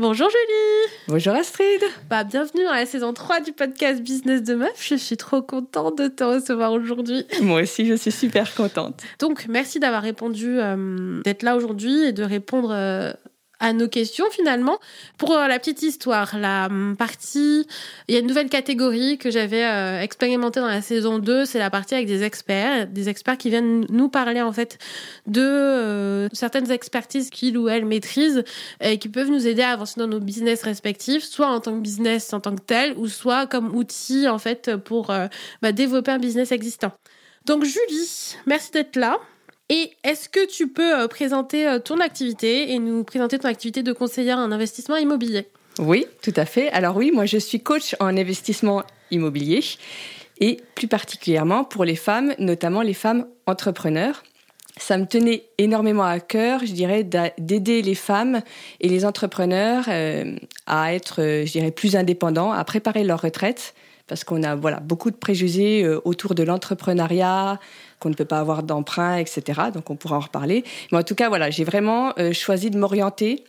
Bonjour Julie Bonjour Astrid bah, Bienvenue dans la saison 3 du podcast Business de Meuf. Je suis trop contente de te recevoir aujourd'hui. Moi aussi, je suis super contente. Donc, merci d'avoir répondu, euh, d'être là aujourd'hui et de répondre euh, à nos questions finalement. Pour euh, la petite histoire, la hum, partie, il y a une nouvelle catégorie que j'avais euh, expérimentée dans la saison 2, c'est la partie avec des experts, des experts qui viennent nous parler en fait de euh, certaines expertises qu'ils ou elles maîtrisent et qui peuvent nous aider à avancer dans nos business respectifs, soit en tant que business en tant que tel, ou soit comme outil en fait pour bah, développer un business existant. Donc Julie, merci d'être là. Et est-ce que tu peux euh, présenter euh, ton activité et nous présenter ton activité de conseillère en investissement immobilier? Oui, tout à fait. Alors oui, moi je suis coach en investissement immobilier et plus particulièrement pour les femmes, notamment les femmes entrepreneurs. Ça me tenait énormément à cœur, je dirais, d'aider les femmes et les entrepreneurs euh, à être, je dirais, plus indépendants, à préparer leur retraite, parce qu'on a voilà beaucoup de préjugés autour de l'entrepreneuriat, qu'on ne peut pas avoir d'emprunt, etc. Donc on pourra en reparler. Mais en tout cas, voilà, j'ai vraiment euh, choisi de m'orienter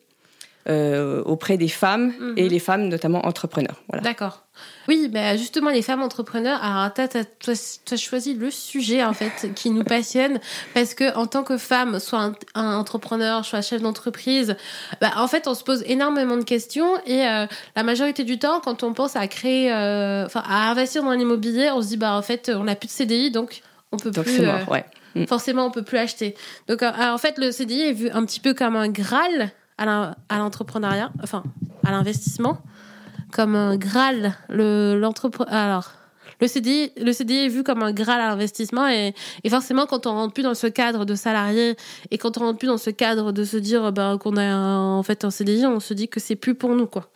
euh, auprès des femmes et mhm. les femmes notamment entrepreneurs. Voilà. D'accord. Oui, bah justement les femmes entrepreneurs. Alors tu as, choisi le sujet en fait qui nous passionne parce que en tant que femme, soit un, entrepreneur, soit chef d'entreprise, bah, en fait on se pose énormément de questions et euh, la majorité du temps quand on pense à créer, enfin à investir dans l'immobilier, on se dit bah en fait on n'a plus de CDI donc on peut plus. Euh, mm. Forcément, on peut plus acheter. Donc, euh, en fait, le CDI est vu un petit peu comme un graal à l'entrepreneuriat, enfin, à l'investissement, comme un graal. Le, Alors, le CDI, le CDI est vu comme un graal à l'investissement et, forcément, quand on rentre plus dans ce cadre de salarié et quand on rentre plus dans ce cadre de se dire ben, qu'on a en fait un CDI, on se dit que c'est plus pour nous, quoi.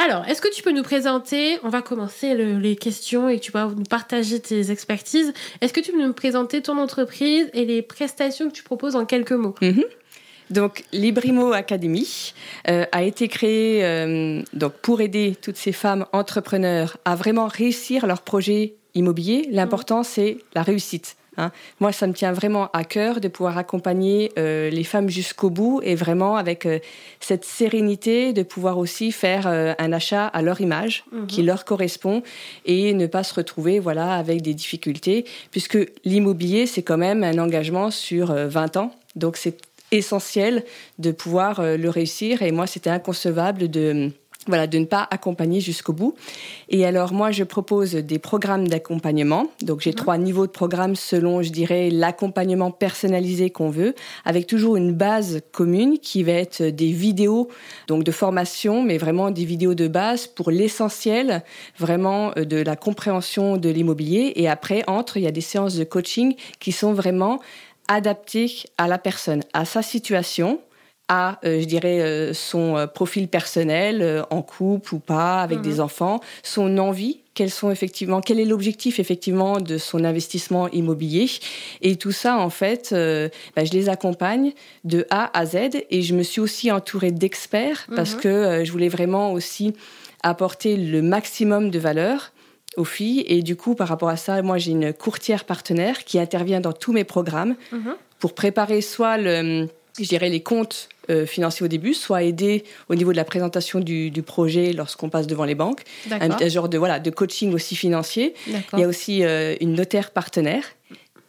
Alors, est-ce que tu peux nous présenter, on va commencer les questions et tu vas nous partager tes expertises. Est-ce que tu peux nous présenter ton entreprise et les prestations que tu proposes en quelques mots? Mhm. Donc, Librimo Academy euh, a été créée euh, donc pour aider toutes ces femmes entrepreneurs à vraiment réussir leur projet immobilier. L'important, c'est la réussite. Hein. Moi, ça me tient vraiment à cœur de pouvoir accompagner euh, les femmes jusqu'au bout et vraiment avec euh, cette sérénité de pouvoir aussi faire euh, un achat à leur image mhm. qui leur correspond et ne pas se retrouver voilà avec des difficultés puisque l'immobilier c'est quand même un engagement sur 20 ans. Donc c'est essentiel de pouvoir le réussir et moi c'était inconcevable de voilà, de ne pas accompagner jusqu'au bout. Et alors moi, je propose des programmes d'accompagnement. Donc j'ai mhm. trois niveaux de programme selon, je dirais, l'accompagnement personnalisé qu'on veut, avec toujours une base commune qui va être des vidéos, donc de formation, mais vraiment des vidéos de base pour l'essentiel, vraiment euh, de la compréhension de l'immobilier. Et après, entre, il y a des séances de coaching qui sont vraiment adaptées à la personne, à sa situation, à, euh, je dirais, euh, son euh, profil personnel, en couple ou pas, avec des mhm. enfants, son envie, quels sont effectivement, quel est l'objectif effectivement de son investissement immobilier, et tout ça en fait, bah, je les accompagne de A à Z, et je me suis aussi entourée d'experts parce mhm. que je voulais vraiment aussi apporter le maximum de valeur aux filles, et du coup par rapport à ça, moi j'ai une courtière partenaire qui intervient dans tous mes programmes mhm. pour préparer soit le je dirais, les comptes euh, au début, soit aider au niveau de la présentation du, projet lorsqu'on passe devant les banques, un, genre de, voilà, de coaching aussi financier. Il y a aussi euh, une notaire partenaire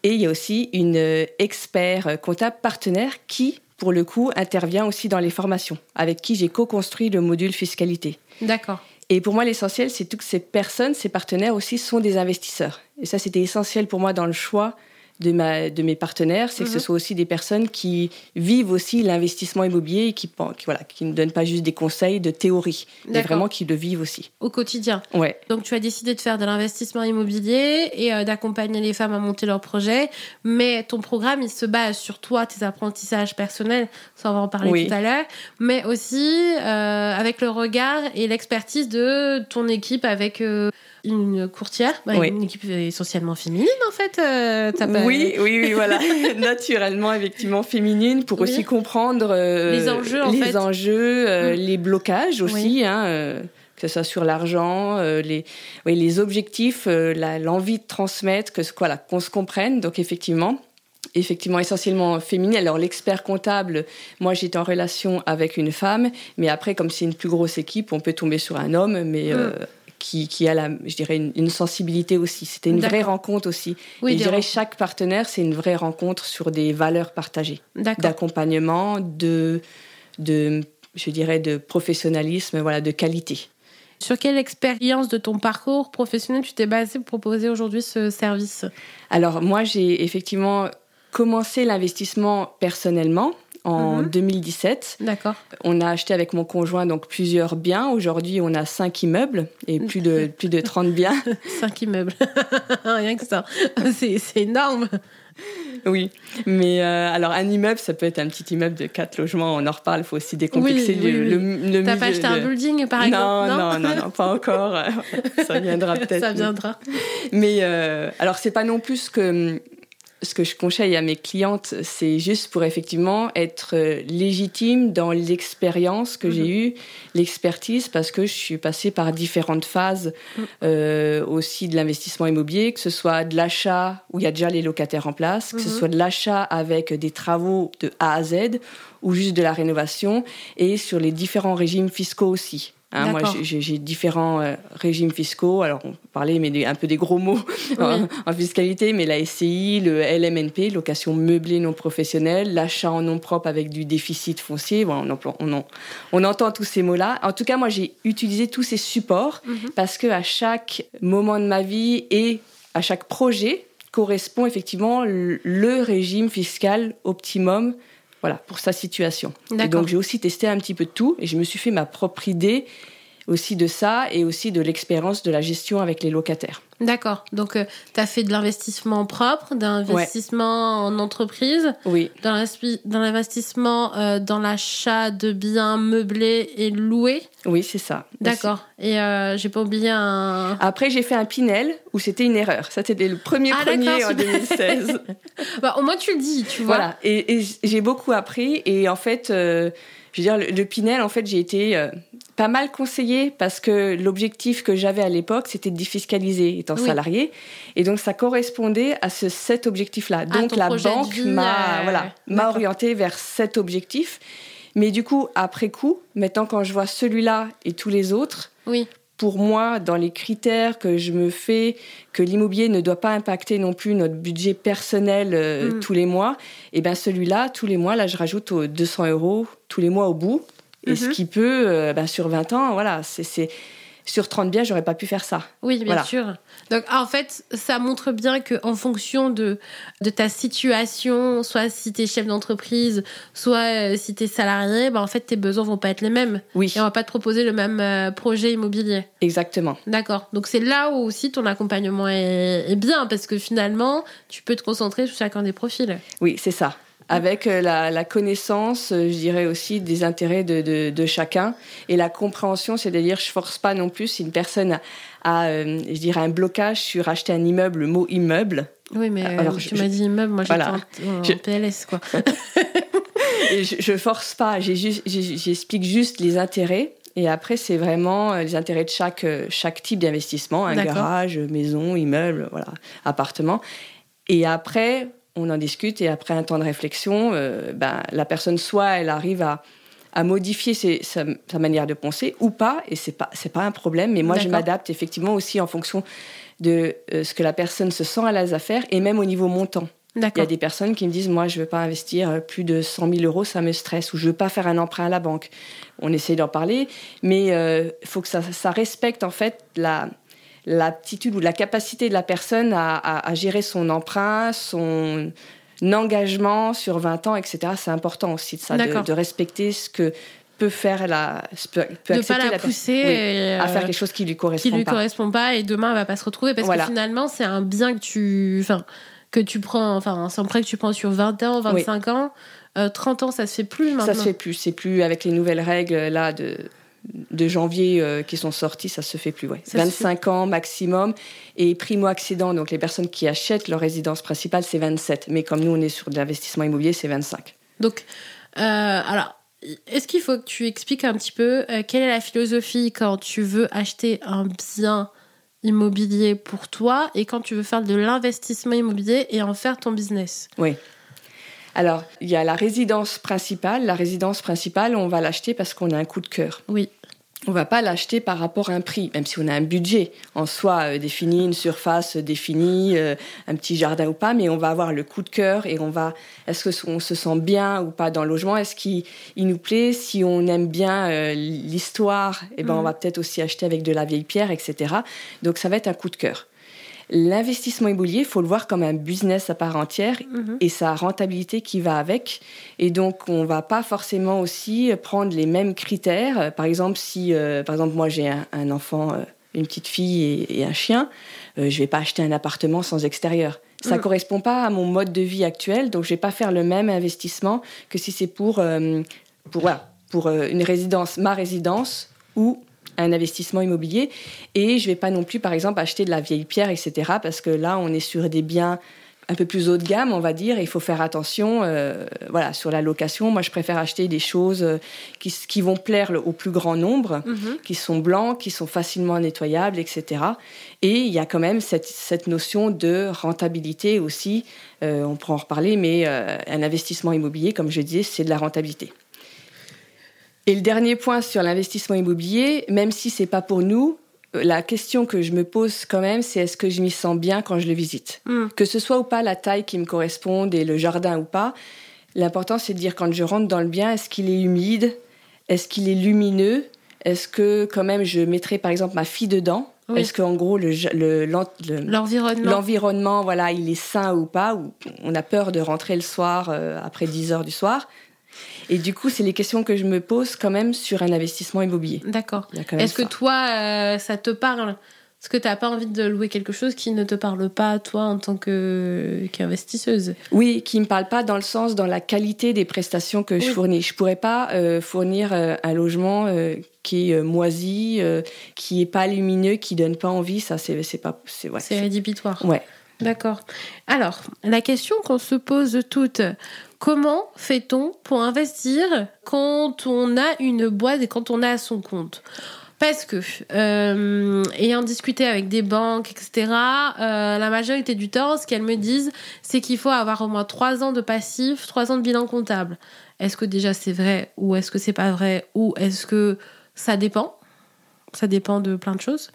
Et il y a aussi une expert comptable partenaire qui, pour le coup, intervient aussi dans les formations, avec qui j'ai co-construit le module fiscalité. D'accord. Et pour moi, l'essentiel, c'est que ces personnes, ces partenaires aussi, sont des investisseurs. Et ça, c'était essentiel pour moi dans le choix de, ma, de mes partenaires, c'est que ce mhm. soit aussi des personnes qui vivent aussi l'investissement immobilier et qui, qui, voilà, qui ne donnent pas juste des conseils de théorie, mais vraiment qui le vivent aussi. Au quotidien. Ouais. Donc tu as décidé de faire de l'investissement immobilier et euh, d'accompagner les femmes à monter leurs projets, mais ton programme, il se base sur toi, tes apprentissages personnels, ça on va en parler tout à l'heure, mais aussi euh, avec le regard et l'expertise de ton équipe avec... Euh, une courtière, bah, une équipe essentiellement féminine en fait. Euh, oui, oui, oui, voilà, naturellement, effectivement féminine pour aussi comprendre euh, les enjeux, en les, enjeux euh, mm. les blocages aussi, hein, que ce soit sur l'argent, les, oui, les objectifs, l'envie de transmettre, que voilà, qu'on se comprenne. Donc effectivement, effectivement essentiellement féminine. Alors l'expert comptable, moi j'étais en relation avec une femme, mais après comme c'est une plus grosse équipe, on peut tomber sur un homme, mais mm qui, a, la, je dirais, une, sensibilité aussi. C'était une vraie rencontre aussi. Et je dirais, chaque partenaire, c'est une vraie rencontre sur des valeurs partagées, d'accompagnement, de, de, je dirais, de professionnalisme, voilà, de qualité. Sur quelle expérience de ton parcours professionnel tu t'es basé pour proposer aujourd'hui ce service? Alors moi, j'ai effectivement commencé l'investissement personnellement en 2017. Mhm. D'accord. On a acheté avec mon conjoint donc plusieurs biens. Aujourd'hui, on a cinq immeubles et plus de plus de 30 biens. cinq immeubles, rien que ça. C'est énorme. Oui, mais euh, alors un immeuble, ça peut être un petit immeuble de quatre logements. On en reparle. Il faut aussi décomplexer oui, oui, oui. le, T'as pas acheté un building, par exemple non, non, non, non, pas encore. ça viendra peut-être. Ça viendra. Mais euh, alors, c'est pas non plus que ce que je conseille à mes clientes, c'est juste pour effectivement être euh, légitime dans l'expérience que j'ai mhm. eue, l'expertise, parce que je suis passée par différentes phases mhm. euh, aussi de l'investissement immobilier, que ce soit de l'achat où il y a déjà les locataires en place, que ce mhm. soit de l'achat avec des travaux de A à Z ou juste de la rénovation, et sur les différents régimes fiscaux aussi. Hein, moi, j'ai différents euh, régimes fiscaux. Alors, on parlait mais un peu des gros mots en, fiscalité, mais la SCI, le LMNP, location meublée non professionnelle, l'achat en nom propre avec du déficit foncier. on, on, on, entend tous ces mots-là. En tout cas, moi, j'ai utilisé tous ces supports mhm. parce que à chaque moment de ma vie et à chaque projet correspond effectivement le régime fiscal optimum voilà, pour sa situation. Et donc j'ai aussi testé un petit peu de tout et je me suis fait ma propre idée aussi de ça et aussi de l'expérience de la gestion avec les locataires. D'accord. Donc, euh, tu as fait de l'investissement propre, d'investissement en entreprise, oui. dans l'investissement euh, dans l'achat de biens meublés et loués. Oui, c'est ça. D'accord. Et euh, j'ai pas oublié un. Après, j'ai fait un Pinel où c'était une erreur. Ça, c'était le premier ah, premier en 2016. bah, au moins, tu le dis, tu vois. Voilà. Et, j'ai beaucoup appris. Et en fait, je veux dire, le, Pinel, en fait, j'ai été pas mal conseillé parce que l'objectif que j'avais à l'époque, c'était de défiscaliser étant salarié. Et donc, ça correspondait à ce, cet objectif-là. Ah, donc, la banque m'a, euh, voilà, m'a orienté vers cet objectif. Mais du coup, après coup, maintenant, quand je vois celui-là et tous les autres, oui. Pour moi, dans les critères que je me fais, que l'immobilier ne doit pas impacter non plus notre budget personnel euh, mm. tous les mois, et eh bien celui-là, tous les mois, là, je rajoute 200 euros tous les mois au bout. Et ce mhm. qui peut, euh, bah, sur 20 ans, voilà, c'est sur 30 biens, j'aurais pas pu faire ça. Oui, bien sûr. Donc, en fait, ça montre bien qu'en fonction de, de ta situation, soit si tu es chef d'entreprise, soit euh, si tu es salarié, bah, en fait, tes besoins vont pas être les mêmes. Oui. Et on va pas te proposer le même euh, projet immobilier. Exactement. D'accord. Donc, c'est là où aussi ton accompagnement est, est bien, parce que finalement, tu peux te concentrer sur chacun des profils. Oui, c'est ça avec euh, la, connaissance, euh, je dirais aussi, des intérêts de, chacun et la compréhension, c'est-à-dire je force pas non plus si une personne a, euh, je dirais, un blocage sur acheter un immeuble, le mot immeuble. Oui, mais Alors, tu m'as dit immeuble, moi j'étais en, PLS, quoi. je, je force pas, j'explique juste les intérêts. Et après, c'est vraiment les intérêts de chaque, chaque type d'investissement, un garage, maison, immeuble, voilà, appartement. Et après, on en discute et après un temps de réflexion, euh, ben, la personne soit elle arrive à, à modifier sa, manière de penser ou pas, et c'est pas c'est pas un problème. Mais moi, je m'adapte effectivement aussi en fonction de euh, ce que la personne se sent à l'aise à faire, et même au niveau montant. Il y a des personnes qui me disent moi je veux pas investir euh, plus de 100 000 euros, ça me stresse, ou je veux pas faire un emprunt à la banque. On essaie d'en parler, mais il euh, faut que ça, ça, respecte en fait la l'aptitude ou la capacité de la personne à, à, à gérer son emprunt, son engagement sur 20 ans, etc. C'est important aussi de ça, de, respecter ce que peut faire la peut, peut pas la pousser à faire quelque chose qui lui correspond qui lui correspond pas et demain elle va pas se retrouver parce que finalement c'est un bien que tu enfin que tu prends enfin un prêt que tu prends sur 20 ans 25 ans 30 euh, ans ça se fait plus maintenant ça se fait plus c'est plus avec les nouvelles règles là de de janvier euh, qui sont sortis, ça se fait plus. Ouais. 25 ans maximum. Et primo-accédant, donc les personnes qui achètent leur résidence principale, c'est 27. Mais comme nous, on est sur de l'investissement immobilier, c'est 25. Donc, euh, alors, est-ce qu'il faut que tu expliques un petit peu euh, quelle est la philosophie quand tu veux acheter un bien immobilier pour toi et quand tu veux faire de l'investissement immobilier et en faire ton business? Oui. Alors, il y a la résidence principale. La résidence principale, on va l'acheter parce qu'on a un coup de cœur. Oui. On va pas l'acheter par rapport à un prix, même si on a un budget en soi euh, défini, une surface définie, euh, un petit jardin ou pas, mais on va avoir le coup de cœur et on va, est-ce qu'on se sent bien ou pas dans le logement, est-ce qu'il nous plaît, si on aime bien euh, l'histoire, eh ben on mm. va peut-être aussi acheter avec de la vieille pierre, etc. Donc ça va être un coup de cœur. L'investissement immobilier, il faut le voir comme un business à part entière mhm. et sa rentabilité qui va avec. Et donc, on va pas forcément aussi prendre les mêmes critères. Par exemple, si, euh, par exemple, moi j'ai un, enfant, euh, une petite fille et, un chien, euh, je vais pas acheter un appartement sans extérieur. Ça ne mhm. correspond pas à mon mode de vie actuel, donc je vais pas faire le même investissement que si c'est pour, pour, voilà, pour une résidence, ma résidence ou un investissement immobilier. Et je vais pas non plus, par exemple, acheter de la vieille pierre, etc. Parce que là, on est sur des biens un peu plus haut de gamme, on va dire. il faut faire attention, euh, voilà, sur la location. Moi, je préfère acheter des choses euh, qui, qui vont plaire au plus grand nombre, mhm. qui sont blancs, qui sont facilement nettoyables, etc. Et il y a quand même cette, cette notion de rentabilité aussi. Euh, on pourra en reparler, mais un investissement immobilier, comme je disais, c'est de la rentabilité. Et le dernier point sur l'investissement immobilier, même si c'est pas pour nous, euh, la question que je me pose quand même, c'est est-ce que je m'y sens bien quand je le visite? Hmm. Que ce soit ou pas la taille qui me corresponde et le jardin ou pas, l'important c'est de dire quand je rentre dans le bien, est-ce qu'il est humide? Est-ce qu'il est lumineux? Est-ce que quand même je mettrai par exemple ma fille dedans? Est-ce qu'en gros l'environnement, voilà, il est sain ou pas? Ou on a peur de rentrer le soir euh, après 10 heures du soir? Et du coup, c'est les questions que je me pose quand même sur un investissement immobilier. D'accord. Est-ce que toi, euh, ça te parle est-ce que tu n'as pas envie de louer quelque chose qui ne te parle pas, toi, en tant qu'investisseuse? Oui, qui ne me parle pas dans le sens, dans la qualité des prestations que je fournis. Je ne pourrais pas euh, fournir euh, un logement qui est moisi, qui est pas lumineux, qui donne pas envie. Ça, c'est pas... C'est ouais, rédhibitoire. Ouais. D'accord. Alors, la question qu'on se pose toutes, comment fait-on pour investir quand on a une boîte et quand on a son compte? Parce que, euh, ayant discuté avec des banques, etc., euh, la majorité du temps, ce qu'elles me disent, c'est qu'il faut avoir au moins trois ans de passif, trois ans de bilan comptable. Est-ce que déjà c'est vrai ou est-ce que c'est pas vrai ou est-ce que ça dépend? Ça dépend de plein de choses.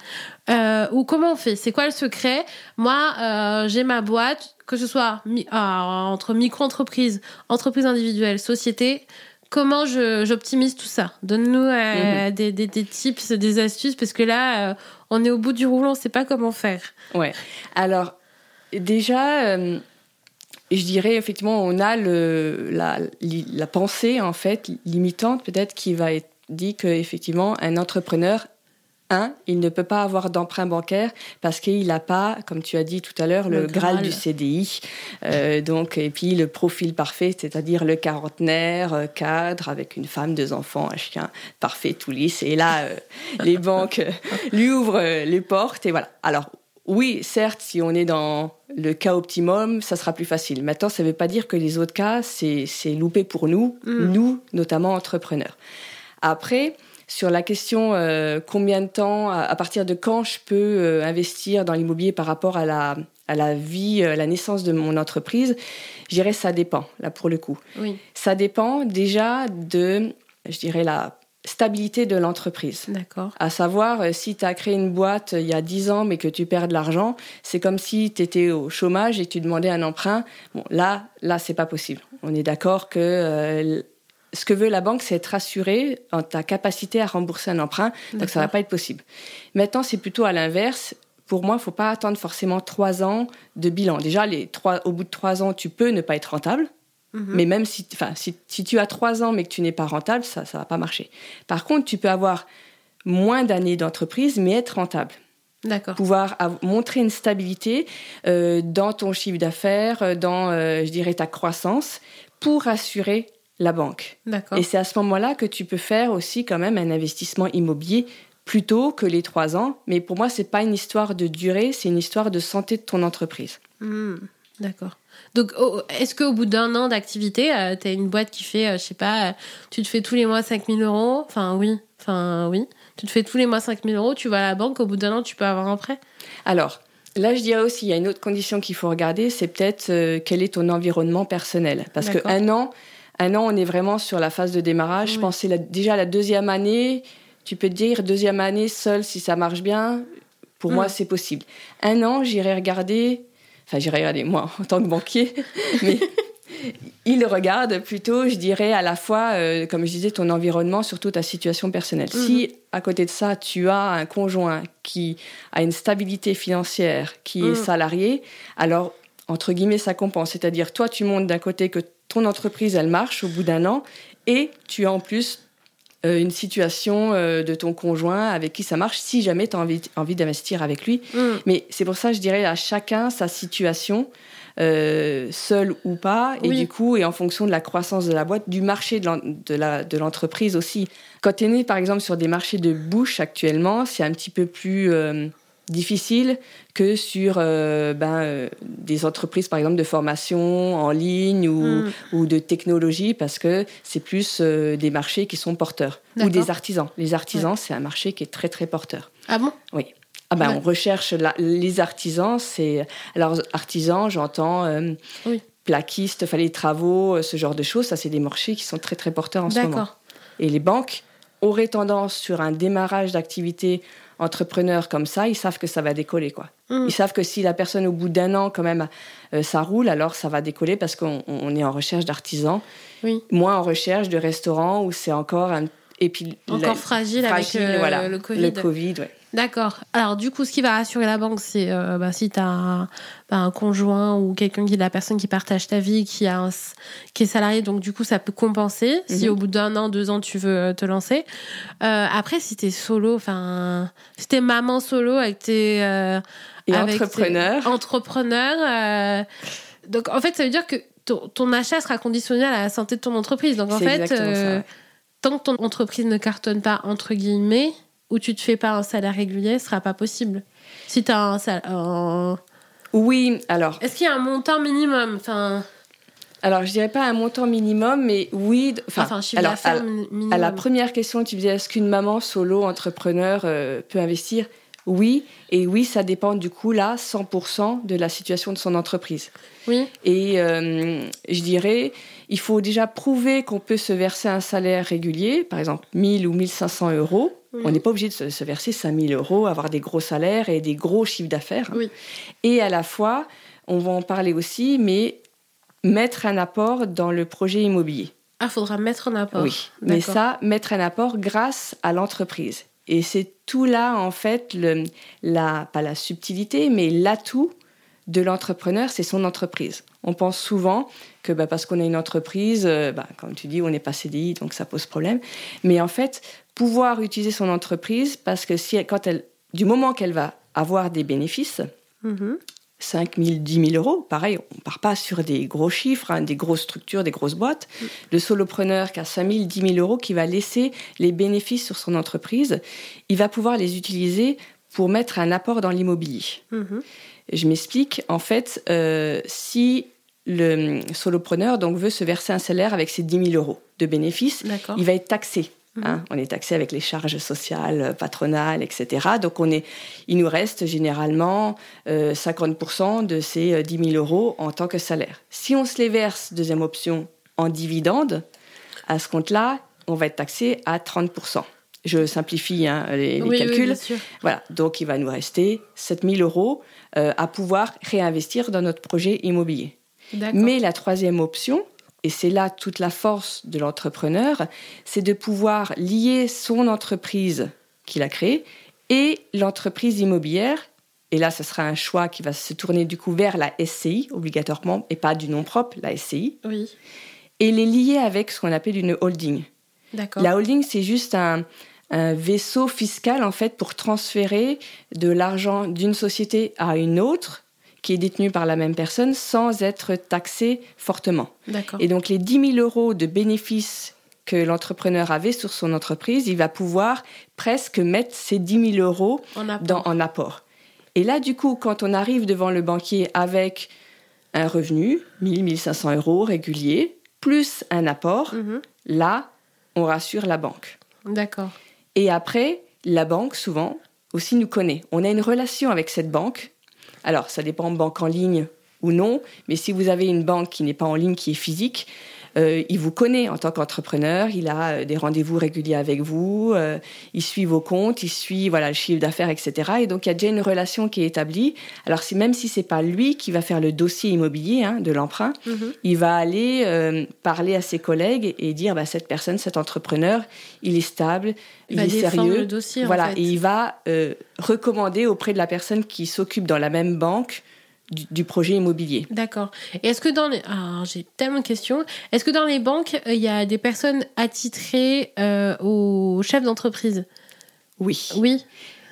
Euh, ou comment on fait? C'est quoi le secret? Moi, euh, j'ai ma boîte, que ce soit ah, entre micro-entreprise, entreprise individuelle, société. Comment j'optimise tout ça? Donne-nous euh, mhm. des, des, des, tips, des astuces, parce que là, on est au bout du rouleau, on ne sait pas comment faire. Ouais. Alors, déjà, je dirais effectivement, on a le, la, la pensée, en fait, limitante peut-être, qui va être dit qu'effectivement, un entrepreneur un, il ne peut pas avoir d'emprunt bancaire parce qu'il n'a pas, comme tu as dit tout à l'heure, le, Graal. du CDI. Euh, donc, et puis le profil parfait, c'est-à-dire le quarantenaire, euh, cadre, avec une femme, deux enfants, un chien, parfait, tout lisse. Et là, euh, les banques lui ouvrent les portes et voilà. Alors, oui, certes, si on est dans le cas optimum, ça sera plus facile. Maintenant, ça ne veut pas dire que les autres cas, c'est loupé pour nous, mm. nous, notamment entrepreneurs. Après, sur la question euh, combien de temps, à, partir de quand je peux euh, investir dans l'immobilier par rapport à la, à la vie, à euh, la naissance de mon entreprise, je dirais ça dépend, là pour le coup. Oui. Ça dépend déjà de je dirais, la stabilité de l'entreprise. D'accord. À savoir, si tu as créé une boîte il y a 10 ans mais que tu perds de l'argent, c'est comme si tu étais au chômage et tu demandais un emprunt. Bon, là, là, c'est pas possible. On est d'accord que euh, ce que veut la banque, c'est être assuré en ta capacité à rembourser un emprunt. Donc ça va pas être possible. Maintenant, c'est plutôt à l'inverse. Pour moi, il faut pas attendre forcément trois ans de bilan. Déjà, les trois, au bout de trois ans, tu peux ne pas être rentable. Mhm. Mais même si, enfin, si, tu as trois ans mais que tu n'es pas rentable, ça ne va pas marcher. Par contre, tu peux avoir moins d'années d'entreprise mais être rentable. D'accord. Pouvoir montrer une stabilité euh, dans ton chiffre d'affaires, euh, dans, euh, je dirais, ta croissance, pour assurer la banque. D'accord. Et c'est à ce moment-là que tu peux faire aussi quand même un investissement immobilier plus tôt que les trois ans. Mais pour moi, c'est pas une histoire de durée, c'est une histoire de santé de ton entreprise. Hmm. D'accord. Donc, est-ce qu'au bout d'un an d'activité, euh, tu as une boîte qui fait, euh, je sais pas, euh, tu te fais tous les mois 5000 euros? Enfin, oui. Enfin, oui. Tu te fais tous les mois 5000 euros, tu vas à la banque, au bout d'un an, tu peux avoir un prêt? Alors, là, je dirais aussi, il y a une autre condition qu'il faut regarder, c'est peut-être quel est ton environnement personnel. Parce qu'un an, un an, on est vraiment sur la phase de démarrage. Je pense que déjà la deuxième année. Tu peux te dire, deuxième année, seul, si ça marche bien, pour moi, mm. c'est possible. Un an, j'irai regarder enfin j'irai regarder moi en tant que banquier, mais il regarde plutôt, je dirais, à la fois, euh, comme je disais, ton environnement, surtout ta situation personnelle. Mhm. Si à côté de ça, tu as un conjoint qui a une stabilité financière, qui est mhm. salarié, alors, entre guillemets, ça compense. C'est-à-dire, toi, tu montes d'un côté que ton entreprise, elle marche au bout d'un an, et tu as en plus euh, une situation euh, de ton conjoint avec qui ça marche, si jamais tu as envie, envie d'investir avec lui. Mm. Mais c'est pour ça, je dirais, à chacun sa situation. Euh, seul ou pas, et du coup, et en fonction de la croissance de la boîte, du marché de l'entreprise aussi. Quand tu es né, par exemple, sur des marchés de bouche actuellement, c'est un petit peu plus difficile que sur euh, ben, euh, des entreprises, par exemple, de formation en ligne ou, hmm. ou de technologie, parce que c'est plus euh, des marchés qui sont porteurs. Ou des artisans. Les artisans, c'est un marché qui est très, très porteur. Ah bon? Oui. Ah ben, On recherche les artisans. C'est Alors, artisans, j'entends oui. plaquistes, les travaux, ce genre de choses. Ça, c'est des marchés qui sont très, très porteurs en ce moment. Et les banques auraient tendance, sur un démarrage d'activité entrepreneurs comme ça, ils savent que ça va décoller. quoi. Mm. Ils savent que si la personne, au bout d'un an, quand même, euh, ça roule, alors ça va décoller parce qu'on est en recherche d'artisans. Oui. Moins en recherche de restaurants où c'est encore un. Et puis, encore fragile, avec euh, le Covid. Le Covid, ouais. D'accord. Alors du coup, ce qui va rassurer la banque, c'est euh, bah, si tu as bah, un, conjoint ou quelqu'un qui est la personne qui partage ta vie, qui, a qui est salarié, donc du coup, ça peut compenser si mhm. au bout d'un an, deux ans, tu veux euh, te lancer. Euh, après, si tu es solo, enfin, si tu es maman solo avec tes... Et entrepreneur. entrepreneur. donc en fait, ça veut dire que ton, achat sera conditionné à la santé de ton entreprise. Donc en fait, tant que ton entreprise ne cartonne pas, entre guillemets, où tu te fais pas un salaire régulier, ce sera pas possible. Si tu as un salaire. Oui, alors. Est-ce qu'il y a un montant minimum? Enfin... Alors, je dirais pas un montant minimum, mais oui. Enfin, je alors, à, minimum. à la première question, tu disais est-ce qu'une maman solo entrepreneur euh, peut investir? Oui, et oui, ça dépend du coup là 100% de la situation de son entreprise. Oui. Et euh, je dirais, il faut déjà prouver qu'on peut se verser un salaire régulier, par exemple 1000 ou 1500 euros on n'est pas obligé de se, verser 5000 euros, avoir des gros salaires et des gros chiffres d'affaires. Et à la fois, on va en parler aussi, mais mettre un apport dans le projet immobilier. Ah, faudra mettre un apport. Oui, mais ça, mettre un apport grâce à l'entreprise. Et c'est tout là, en fait, le, la, pas la subtilité, mais l'atout de l'entrepreneur, c'est son entreprise. On pense souvent que bah, parce qu'on a une entreprise, euh, bah, comme tu dis, on n'est pas CDI, donc ça pose problème. Mais en fait, pouvoir utiliser son entreprise parce que si, quand elle, du moment qu'elle va avoir des bénéfices, 5 000, 10 000 euros, pareil, on ne part pas sur des gros chiffres, hein, des grosses structures, des grosses boîtes. Mm. Le solopreneur qui a 5 000, 10 000 euros, qui va laisser les bénéfices sur son entreprise, il va pouvoir les utiliser pour mettre un apport dans l'immobilier. Mm-hmm. Je m'explique. En fait, euh, si le solopreneur donc veut se verser un salaire avec ses 10 000 euros de bénéfices, il va être taxé Hein, mhm. on est taxé avec les charges sociales, euh, patronales, etc. Donc on est, il nous reste généralement 50% euh, de ces 10 euh, 000 euros en tant que salaire. Si on se les verse, deuxième option, en dividende, à ce compte-là, on va être taxé à 30%. Je simplifie hein, les, Oui, oui, calculs. bien sûr. Voilà, donc il va nous rester 7000 euros euh, à pouvoir réinvestir dans notre projet immobilier. Mais la troisième option, et c'est là toute la force de l'entrepreneur, c'est de pouvoir lier son entreprise qu'il a créée et l'entreprise immobilière. Et là, ce sera un choix qui va se tourner du coup vers la SCI obligatoirement et pas du nom propre, la SCI, Oui, et les lier avec ce qu'on appelle une holding. d'accord. La holding, c'est juste un, un vaisseau fiscal en fait pour transférer de l'argent d'une société à une autre qui est détenue par la même personne sans être taxé fortement. Et donc les 10 000 euros de bénéfices que l'entrepreneur avait sur son entreprise, il va pouvoir presque mettre ces 10 000 euros On a dans, en apport. Et là, du coup, quand on arrive devant le banquier avec un revenu, 1000, 1500 euros régulier, plus un apport, Mhm. là, on rassure la banque. D'accord. Et après, la banque, souvent, aussi nous connaît. On a une relation avec cette banque. Alors, ça dépend banque en ligne ou non, mais si vous avez une banque qui n'est pas en ligne, qui est physique, il vous connaît en tant qu'entrepreneur, il a euh, des rendez-vous réguliers avec vous, euh, il suit vos comptes, il suit voilà le chiffre d'affaires, etc. Et donc il y a déjà une relation qui est établie. Alors si même si c'est pas lui qui va faire le dossier immobilier hein, de l'emprunt, Mhm. il va aller euh, parler à ses collègues et dire bah, cette personne, cet entrepreneur, il est stable, Il est sérieux. le dossier, en voilà, fait. et il va euh, recommander auprès de la personne qui s'occupe dans la même banque du, du projet immobilier. D'accord. Et est-ce que dans les... Ah, j'ai tellement de questions. Est-ce que dans les banques, euh, il y a des personnes attitrées euh, au chef d'entreprise? Oui, Oui.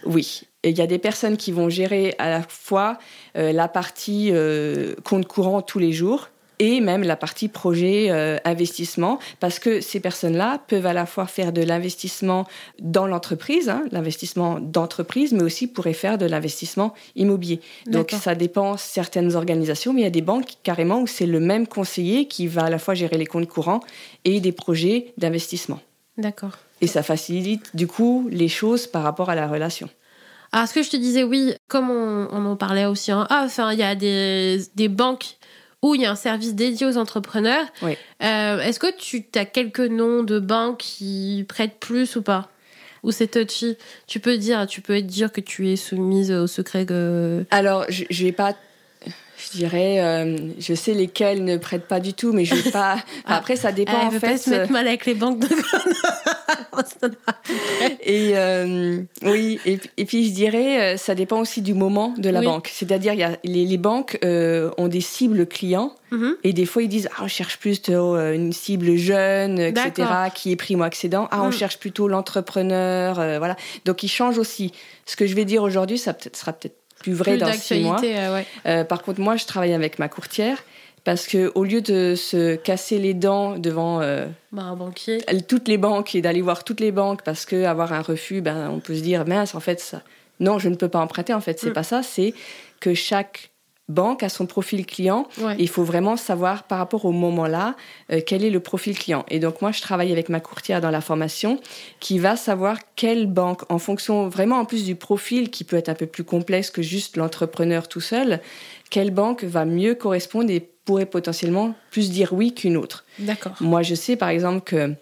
oui. Il y a des personnes qui vont gérer à la fois euh, la partie euh, compte courant tous les jours et même la partie projet euh, investissement, parce que ces personnes-là peuvent à la fois faire de l'investissement dans l'entreprise, hein, l'investissement d'entreprise, mais aussi pourraient faire de l'investissement immobilier. Donc ça dépend certaines organisations, mais il y a des banques carrément où c'est le même conseiller qui va à la fois gérer les comptes courants et des projets d'investissement. D'accord. Et ça facilite du coup les choses par rapport à la relation. Alors, ce que je te disais, oui, comme on, on en parlait aussi en ah, enfin, il y a des, des banques où il y a un service dédié aux entrepreneurs. Oui. Euh, Est-ce que tu as quelques noms de banques qui prêtent plus ou pas? Ou c'est touchy? Tu peux dire, tu peux dire que tu es soumise au secret que... Alors, je, vais pas. Je dirais, euh, je sais lesquels ne prêtent pas du tout, mais je vais pas. enfin, Ah. après, ça dépend Elle en veut fait. pas se mettre mal avec les banques de Et euh, oui, et, et puis je dirais, euh, ça dépend aussi du moment de la Oui. banque. C'est-à-dire, y a les, les banques euh, ont des cibles clients. Mhm. Et des fois, ils disent, ah, on cherche plutôt une cible jeune, etc., qui est primo-accédant. Ah, on Mm. cherche plutôt l'entrepreneur, euh, voilà. Donc, ils changent aussi. Ce que je vais dire aujourd'hui, ça peut sera peut-être plus vrai Plus dans six mois. ouais. Par contre, moi, je travaille avec ma courtière parce que au lieu de se casser les dents devant euh, Bah, un banquier. toutes les banques et d'aller voir toutes les banques parce que avoir un refus, ben, on peut se dire mince, en fait, ça, non, je ne peux pas emprunter. En fait, c'est Mm. pas ça. C'est que chaque banque a son profil client. Ouais. Il faut vraiment savoir par rapport au moment-là euh, quel est le profil client. Et donc moi, je travaille avec ma courtière dans la formation qui va savoir quelle banque, en fonction vraiment en plus du profil qui peut être un peu plus complexe que juste l'entrepreneur tout seul, quelle banque va mieux correspondre et pourrait potentiellement plus dire oui qu'une autre. D'accord. Moi, je sais par exemple que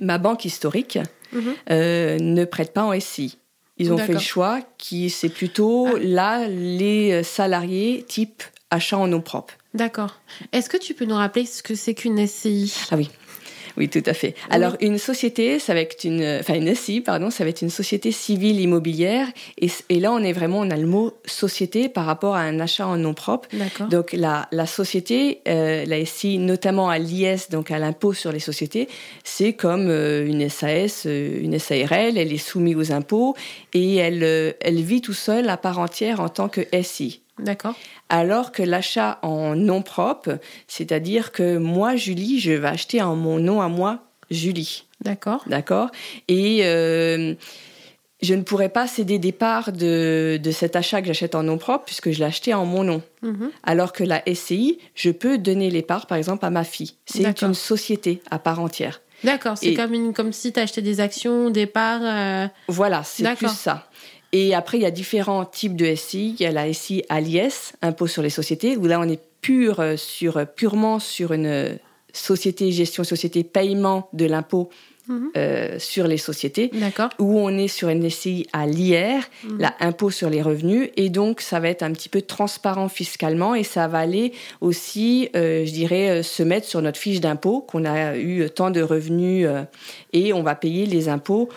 ma banque historique Mhm. euh, ne prête pas en SI. Ils ont fait le choix qui c'est plutôt Ah. là les salariés type achat en nom propre. D'accord. Est-ce que tu peux nous rappeler ce que c'est qu'une SCI Ah oui. Oui, tout à fait. Alors, une société, ça va être une, enfin une SI, pardon, ça va être une société civile immobilière. Et, et là, on est vraiment, on a le mot société par rapport à un achat en nom propre. D'accord. Donc la, la société, euh, la SI, notamment à l'IS, donc à l'impôt sur les sociétés, c'est comme euh, une SAS, euh, une SARL, elle est soumise aux impôts et elle, elle vit tout seule à part entière en tant que SI. D'accord. Alors que l'achat en nom propre, c'est-à-dire que moi, Julie, je vais acheter en mon nom à moi, Julie. D'accord. D'accord Et euh, je ne pourrais pas céder des parts de, de cet achat que j'achète en nom propre puisque je l'ai acheté en mon nom. Mhm. Alors que la SCI, je peux donner les parts, par exemple, à ma fille. C'est une société à part entière. D'accord. C'est comme, une, comme si tu achetais des actions, des parts. euh, Voilà, c'est plus ça. Et après, il y a différents types de SCI. Il y a la SCI à l'IS, impôt sur les sociétés, où là, on est pur euh, sur, purement sur une euh, société, gestion société, paiement de l'impôt Mhm. Euh, sur les sociétés, D'accord. où on est sur une SCI à l'IR, Mhm. la impôt sur les revenus, et donc ça va être un petit peu transparent fiscalement et ça va aller aussi, euh, je dirais, euh, se mettre sur notre fiche d'impôt qu'on a eu tant de revenus euh, et on va payer les impôts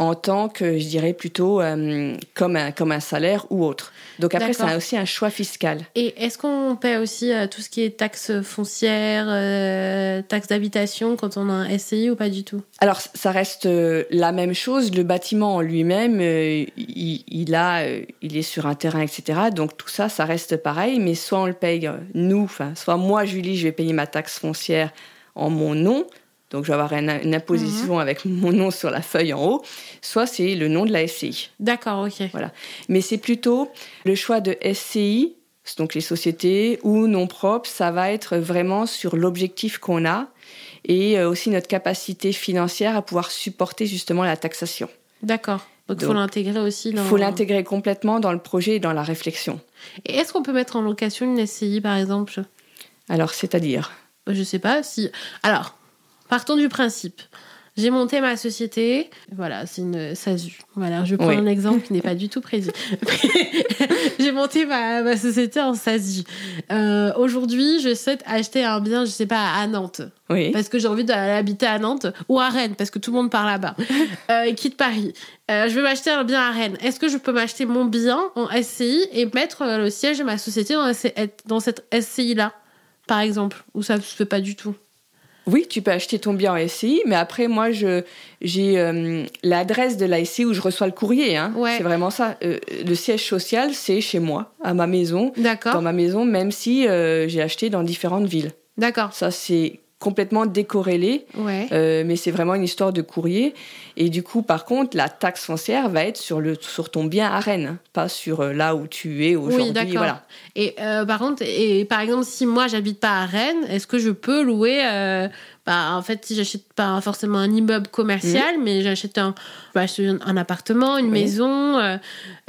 en tant que, je dirais, plutôt euh, comme, un, comme un salaire ou autre. Donc après, c'est D'accord. aussi un choix fiscal. Et est-ce qu'on paie aussi euh, tout ce qui est taxes foncières, euh, taxes d'habitation quand on a un SCI ou pas du tout? Alors, ça reste euh, la même chose. Le bâtiment en lui-même, il, il a, il est sur un terrain, etc. Donc tout ça, ça reste pareil. Mais soit on le paye nous, soit moi, Julie, je vais payer ma taxe foncière en mon nom. Donc je vais avoir une, une imposition avec mon nom sur la feuille en haut. Soit c'est le nom de la SCI. D'accord, ok. Mais c'est plutôt le choix de SCI, donc les sociétés ou non propres, ça va être vraiment sur l'objectif qu'on a et euh, aussi notre capacité financière à pouvoir supporter justement la taxation. D'accord. Donc il faut l'intégrer aussi Il dans... faut l'intégrer complètement dans le projet et dans la réflexion. Et est-ce qu'on peut mettre en location une SCI par exemple? Alors, c'est-à-dire? Je sais pas si. Alors, partons du principe. J'ai monté ma société, voilà, c'est une SASU. Voilà, je prends Oui. un exemple qui n'est pas du tout précis. J'ai monté ma, ma société en SASU. Euh, Aujourd'hui, je souhaite acheter un bien, je sais pas, à Nantes, Oui. parce que j'ai envie d'aller habiter à Nantes ou à Rennes, parce que tout le monde part là-bas. Euh, quitte Paris. Euh, je veux m'acheter un bien à Rennes. Est-ce que je peux m'acheter mon bien en SCI et mettre le siège de ma société dans, cette- dans cette SCI-là, par exemple? Ou ça se fait pas du tout? Oui, tu peux acheter ton bien en SCI, mais après, moi, je j'ai euh, l'adresse de la SCI où je reçois le courrier. Hein. Ouais. C'est vraiment ça. Euh, le siège social, c'est chez moi, à ma maison. D'accord. Dans ma maison, même si euh, j'ai acheté dans différentes villes. D'accord. Ça, c'est complètement décorrélé, Ouais. euh, mais c'est vraiment une histoire de courrier. Et du coup, par contre, la taxe foncière va être sur, le, sur ton bien à Rennes, hein, pas sur euh, là où tu es aujourd'hui. d'accord. Voilà. Et euh, par contre, et par exemple, si moi j'habite pas à Rennes, est-ce que je peux louer bah, En fait, si j'achète pas forcément un immeuble commercial, mais j'achète un, bah, un appartement, une Mhm. Oui. maison, euh,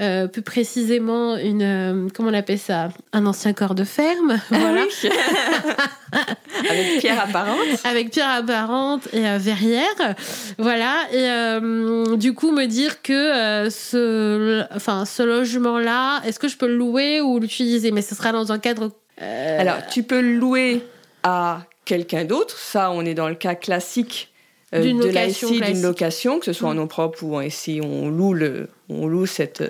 euh, plus précisément une, euh, comment on appelle ça Un ancien corps de ferme, voilà. Ah oui. Avec pierre apparente. avec pierre apparente et verrière, voilà. Et du coup, me dire que ce, enfin, ce logement-là, est-ce que je peux le louer ou l'utiliser? Mais ce sera dans un cadre. Alors, tu peux le louer à quelqu'un d'autre. Ça, on est dans le cas classique euh, de la location SCI, classique. d'une location, que ce soit en Mm. nom propre ou en SCI, on loue, le, on loue cette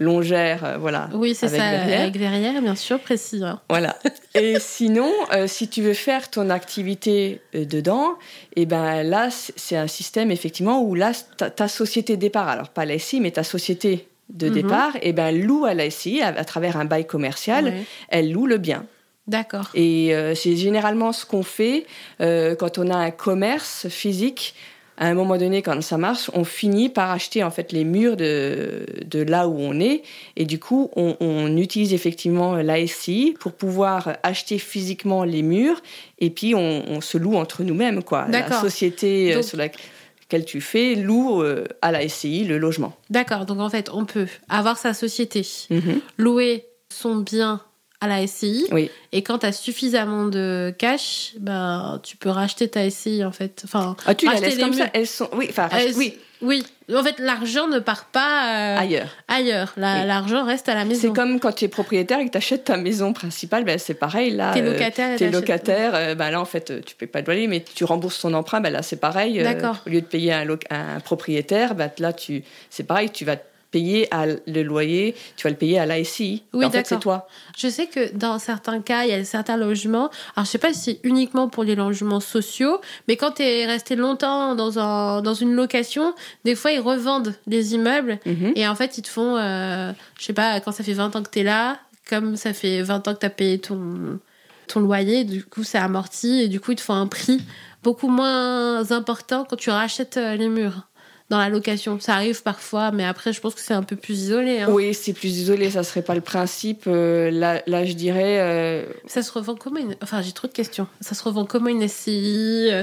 longère, euh, voilà. oui, c'est ça, verrière. avec verrière, bien sûr, précis. hein. Voilà. Et sinon, euh, si tu veux faire ton activité euh, dedans, et ben là, c'est un système effectivement où là, ta, ta société de départ, alors pas la SCI, mais ta société de Mhm. départ, et ben loue à la à, à travers un bail commercial, Ouais. elle loue le bien. D'accord. Et euh, c'est généralement ce qu'on fait euh, quand on a un commerce physique. À un moment donné, quand ça marche, on finit par acheter en fait les murs de, de là où on est. Et du coup, on, on utilise effectivement l'ASI pour pouvoir acheter physiquement les murs. Et puis, on, on se loue entre nous-mêmes. quoi. La société euh, Donc- sur laquelle tu fais loue euh, à la SCI le logement. D'accord. Donc en fait, on peut avoir sa société, Mhm. louer son bien à la SCI, Oui. et quand tu as suffisamment de cash, ben, tu peux racheter ta SCI en fait. Enfin, Ah, tu la laisses comme ça. Elles sont. Oui, enfin, oui, Oui, en fait, l'argent ne part pas euh, ailleurs. ailleurs. La- Oui. L'argent reste à la maison. C'est comme quand tu es propriétaire et que tu achètes ta maison principale, ben c'est pareil. Là, T'es euh, locataire et t'es locataire, euh, ben là en fait euh, tu payes pas de loyer, mais tu rembourses ton emprunt, ben là c'est pareil. euh, D'accord. au lieu de payer un, un propriétaire, ben là tu, c'est pareil, tu vas payer à le loyer, tu vas le payer à l'ASI. Oui, en fait c'est toi. Je sais que dans certains cas, il y a certains logements. Alors, je sais pas si c'est uniquement pour les logements sociaux, mais quand tu es resté longtemps dans, un, dans une location, des fois, ils revendent des immeubles Mhm. et en fait, ils te font, euh, je sais pas, quand ça fait 20 ans que tu es là, comme ça fait 20 ans que tu as payé ton, ton loyer, du coup, c'est amorti et du coup, ils te font un prix beaucoup moins important quand tu rachètes euh, les murs dans la location. Ça arrive parfois, mais après, je pense que c'est un peu plus isolé. hein. Oui, c'est plus isolé, ça serait pas le principe. Euh, là, là, je dirais. euh, Ça se revend comment une... Enfin, j'ai trop de questions. Ça se revend comment une SCI euh,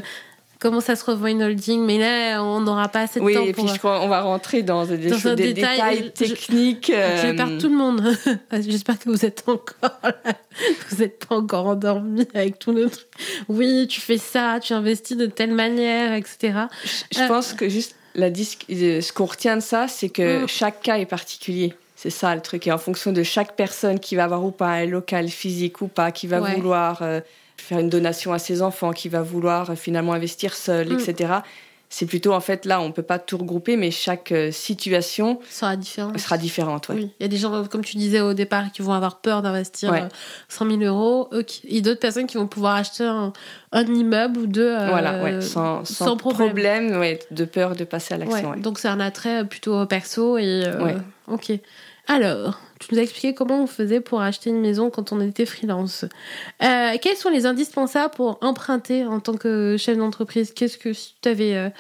comment ça se revend une holding, mais là, on n'aura pas assez de oui, temps et pour... puis je crois on va rentrer dans des, Dans choses- un des détail, détails je- techniques. Je euh, perdre tout le monde. J'espère que vous êtes encore là. Vous n'êtes pas encore endormis avec tout le truc. Oui, tu fais ça, tu investis de telle manière, etc. Je Euh, pense que juste la euh, ce qu'on retient de ça, c'est que Mm. chaque cas est particulier. C'est ça le truc. Et en fonction de chaque personne qui va avoir ou pas un local physique ou pas, qui va Ouais. vouloir euh, faire une donation à ses enfants, qui va vouloir euh, finalement investir seul, Mm. etc. C'est plutôt en fait là, on peut pas tout regrouper, mais chaque euh, situation sera différent. sera différente. ouais. Oui, il y a des gens, comme tu disais au départ, qui vont avoir peur d'investir Ouais. euh, 100 000 euros. Eux qui- Et d'autres personnes qui vont pouvoir acheter un, un immeuble ou deux euh, voilà, ouais, sans, sans sans problème. de peur de passer à l'action. Donc c'est un attrait plutôt perso et euh, ok. Alors, tu nous as expliqué comment on faisait pour acheter une maison quand on était freelance. Euh, quels sont les indispensables pour emprunter en tant que chef d'entreprise? Qu'est-ce que si tu avais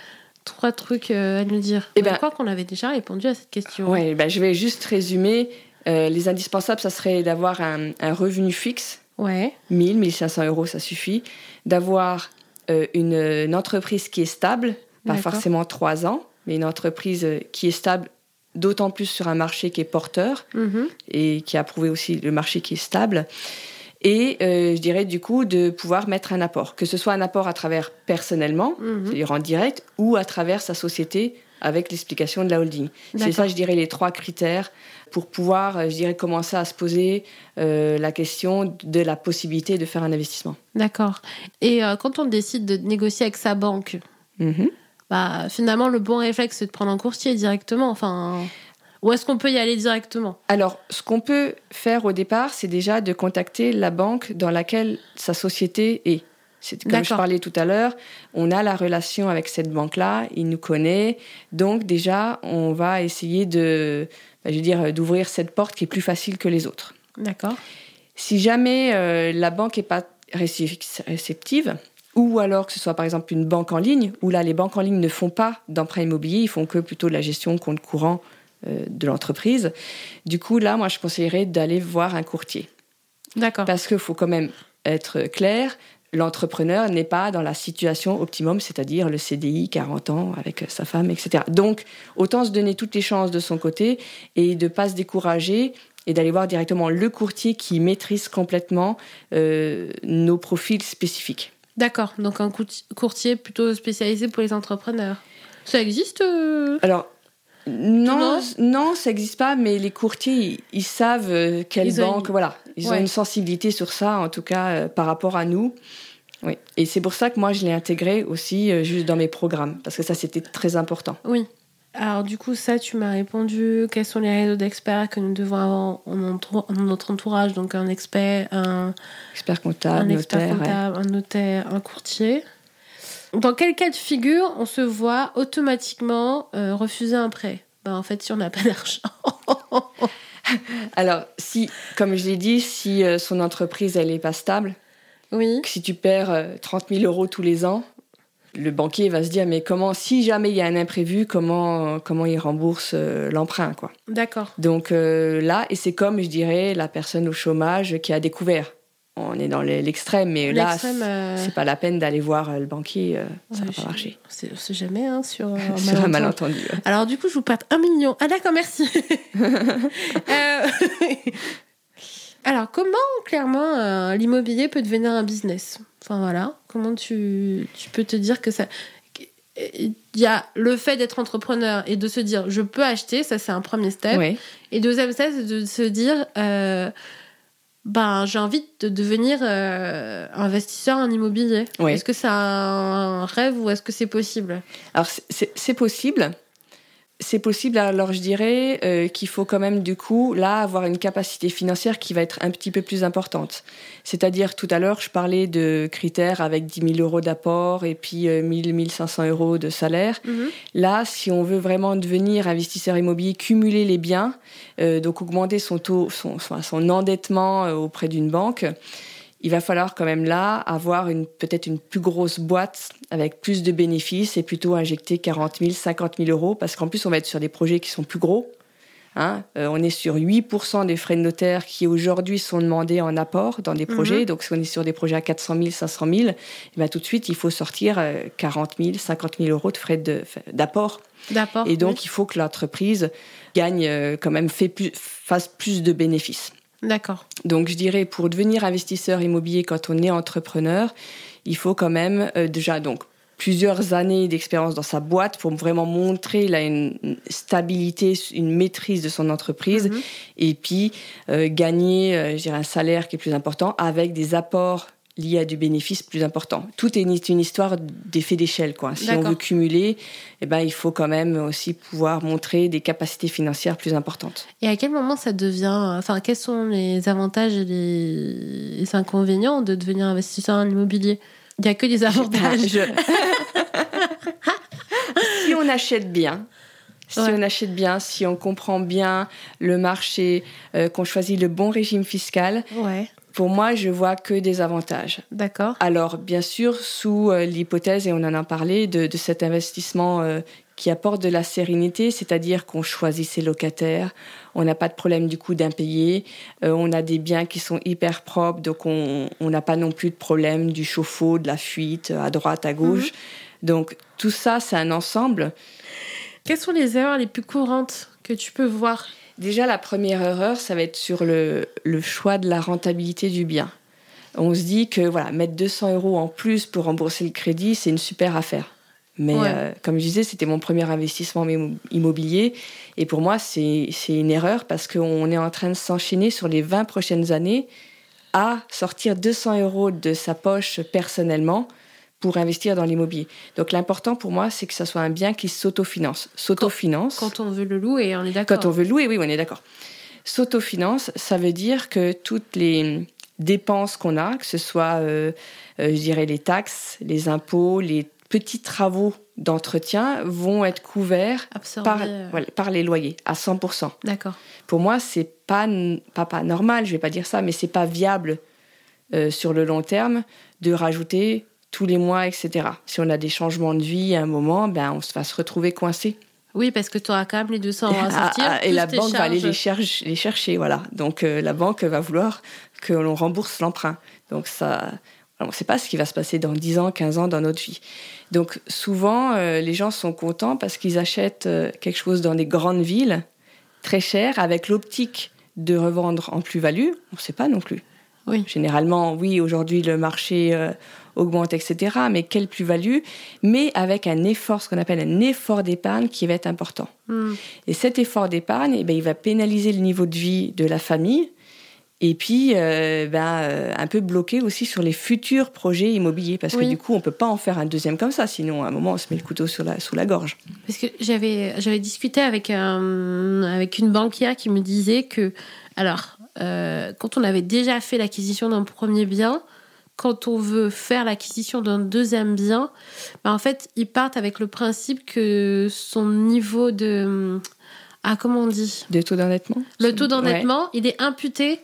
trois trucs euh, à nous dire? Eh Je ben- crois qu'on avait déjà répondu à cette question. Ouais, bah, je vais juste résumer. Euh, les indispensables, ça serait d'avoir un, un revenu fixe, Ouais. 1000, 1500 euros, ça suffit. D'avoir euh, une, une entreprise qui est stable, pas forcément trois ans, mais une entreprise euh, qui est stable, d'autant plus sur un marché qui est porteur Mhm. et qui a prouvé aussi le marché qui est stable. Et euh, je dirais du coup de pouvoir mettre un apport, que ce soit un apport à travers personnellement, Mhm. c'est-à-dire en direct, ou à travers sa société avec l'explication de la holding. C'est ça, je dirais, les trois critères pour pouvoir, euh, je dirais, commencer à se poser euh, la question de la possibilité de faire un investissement. D'accord. Et euh, quand on décide de négocier avec sa banque, Mhm. Bah finalement le bon réflexe c'est de prendre un courtier directement. Enfin, ou est-ce qu'on peut y aller directement? Alors, ce qu'on peut faire au départ, c'est déjà de contacter la banque dans laquelle sa société est. C'est comme je parlais tout à l'heure, on a la relation avec cette banque-là, il nous connaît, donc déjà on va essayer de, bah, je veux dire, d'ouvrir cette porte qui est plus facile que les autres. D'accord. Si jamais euh, la banque n'est pas récep- réceptive, ou alors que ce soit par exemple une banque en ligne, où là les banques en ligne ne font pas d'emprunt immobilier, ils font que plutôt de la gestion compte courant euh, de l'entreprise. Du coup, là, moi, je conseillerais d'aller voir un courtier. D'accord. Parce qu'il faut quand même être clair, l'entrepreneur n'est pas dans la situation optimum, c'est-à-dire le CDI, 40 ans, avec sa femme, etc. Donc, autant se donner toutes les chances de son côté et de pas se décourager et d'aller voir directement le courtier qui maîtrise complètement euh, nos profils spécifiques. D'accord. Donc un courti- courtier plutôt spécialisé pour les entrepreneurs. Ça existe euh Alors, non, Non ça n'existe pas, mais les courtiers, ils, ils savent euh, quelle Ils banque, une- voilà, ils Ouais. ont une sensibilité sur ça, en tout cas euh, par rapport à nous. Oui, et c'est pour ça que moi je l'ai intégré aussi euh, juste dans mes programmes, parce que ça c'était très important. Oui. Alors du coup, ça, tu m'as répondu. Quels sont les réseaux d'experts que nous devons avoir en, en notre entourage? Donc un expert, un, Expert un comptable, expert notaire. ouais. comptable, un notaire, un courtier. Dans quel cas de figure on se voit automatiquement euh, refuser un prêt? Ben, En fait, si on n'a pas d'argent. Alors, si, comme je l'ai dit, si euh, son entreprise elle est pas stable, oui. si tu perds euh, 30 000 euros tous les ans, le banquier va se dire mais comment, si jamais il y a un imprévu, comment comment il rembourse euh, l'emprunt quoi. D'accord. Donc euh, là, et c'est comme, je dirais, la personne au chômage qui a découvert. On est dans l'extrême, mais là, euh, c'est pas la peine d'aller voir euh, le banquier, euh, ça ouais, va pas marcher. On sait jamais hein, sur un Sur un malentendu. ouais. Alors du coup, je vous prête un million. Ah d'accord, merci. Euh, Alors comment clairement euh, l'immobilier peut devenir un business? Enfin voilà, comment tu, tu peux te dire que ça... Il y a le fait d'être entrepreneur et de se dire je peux acheter, ça c'est un premier step. Ouais. Et deuxième step, c'est de se dire euh, ben j'ai envie de devenir euh, investisseur en immobilier. Ouais. Est-ce que c'est un rêve ou est-ce que c'est possible? Alors c'est possible. C'est possible, alors je dirais euh, qu'il faut quand même du coup là avoir une capacité financière qui va être un petit peu plus importante. C'est-à-dire tout à l'heure je parlais de critères avec 10 000 euros d'apport et puis euh, 1000, 1500 euros de salaire. Là, si on veut vraiment devenir investisseur immobilier, cumuler les biens, euh, donc augmenter son taux, son, son, son endettement euh, auprès d'une banque, il va falloir quand même là avoir une peut-être une plus grosse boîte avec plus de bénéfices et plutôt injecter 40 000, 50 000 euros parce qu'en plus on va être sur des projets qui sont plus gros Hein. Euh, on est sur 8% des frais de notaire qui aujourd'hui sont demandés en apport dans des projets. Mhm. Donc si on est sur des projets à 400 000, 500 000, et bien, tout de suite, il faut sortir 40 000, 50 000 euros de frais d'apport. Et donc, il faut que l'entreprise gagne euh, quand même, fait plus, fasse plus de bénéfices. D'accord. Donc, je dirais, pour devenir investisseur immobilier quand on est entrepreneur, il faut quand même euh, déjà donc plusieurs années d'expérience dans sa boîte pour vraiment montrer une stabilité, une maîtrise de son entreprise mhm. et puis euh, gagner, euh, je dirais, un salaire qui est plus important avec des apports liés à du bénéfice plus important. Tout est une, histoire d'effet d'échelle, quoi. Si on veut cumuler, eh ben, il faut quand même aussi pouvoir montrer des capacités financières plus importantes. Et à quel moment ça devient, enfin, quels sont les avantages et les inconvénients de devenir investisseur en immobilier il n'y a que des avantages. si on achète bien, si on achète bien, si on comprend bien le marché, euh, qu'on choisit le bon régime fiscal, pour moi, je vois que des avantages. D'accord. Alors, bien sûr, sous euh, l'hypothèse, et on en a parlé, de, cet investissement euh, qui apporte de la sérénité, c'est-à-dire qu'on choisit ses locataires, on n'a pas de problème du coup d'impayé, euh, on a des biens qui sont hyper propres, donc on n'a pas non plus de problème du chauffe-eau, de la fuite à droite, à gauche. Mhm. Donc tout ça, c'est un ensemble. Quelles sont les erreurs les plus courantes que tu peux voir Déjà, la première erreur, ça va être sur le, le choix de la rentabilité du bien. On se dit que voilà, mettre 200 euros en plus pour rembourser le crédit, c'est une super affaire. Mais euh, comme je disais, c'était mon premier investissement immobilier. Et pour moi, c'est une erreur parce qu'on est en train de s'enchaîner sur les 20 prochaines années à sortir 200 euros de sa poche personnellement pour investir dans l'immobilier. Donc l'important pour moi, c'est que ça soit un bien qui s'autofinance. S'autofinance. Quand, on veut le louer, on est d'accord. Quand on veut le louer, oui, on est d'accord. S'autofinance, ça veut dire que toutes les dépenses qu'on a, que ce soit, euh, euh, je dirais, les taxes, les impôts, les petits travaux d'entretien vont être couverts par, euh. par, les loyers à 100%. D'accord. Pour moi, c'est pas, pas, pas normal, je vais pas dire ça, mais c'est pas viable sur le long terme de rajouter tous les mois, etc. Si on a des changements de vie à un moment, ben on va se retrouver coincé. Oui, parce que tu auras quand même les 200 euros à ah, sortir. Ah, et la banque va aller les, chercher, les chercher, voilà. Donc euh, la banque va vouloir que l'on rembourse l'emprunt. Donc ça, on ne sait pas ce qui va se passer dans 10 ans, 15 ans dans notre vie. Donc souvent, euh, les gens sont contents parce qu'ils achètent euh, quelque chose dans des grandes villes, très cher, avec l'optique de revendre en plus-value. On ne sait pas non plus. Oui. Généralement, oui, aujourd'hui le marché euh, augmente, etc. Mais quelle plus-value? Mais avec un effort, ce qu'on appelle un effort d'épargne qui va être important. Hmm. Et cet effort d'épargne, eh ben, il va pénaliser le niveau de vie de la famille et puis, euh, ben, euh, un peu bloqué aussi sur les futurs projets immobiliers, parce que du coup, on peut pas en faire un deuxième comme ça, sinon à un moment, on se met le couteau sur la, sous la gorge. Parce que j'avais, j'avais discuté avec, un, avec une banquière qui me disait que, alors, euh, quand on avait déjà fait l'acquisition d'un premier bien, quand on veut faire l'acquisition d'un deuxième bien, ben, en fait, ils partent avec le principe que son niveau de... Ah, comment on dit? De taux d'endettement? Le taux d'endettement, il est imputé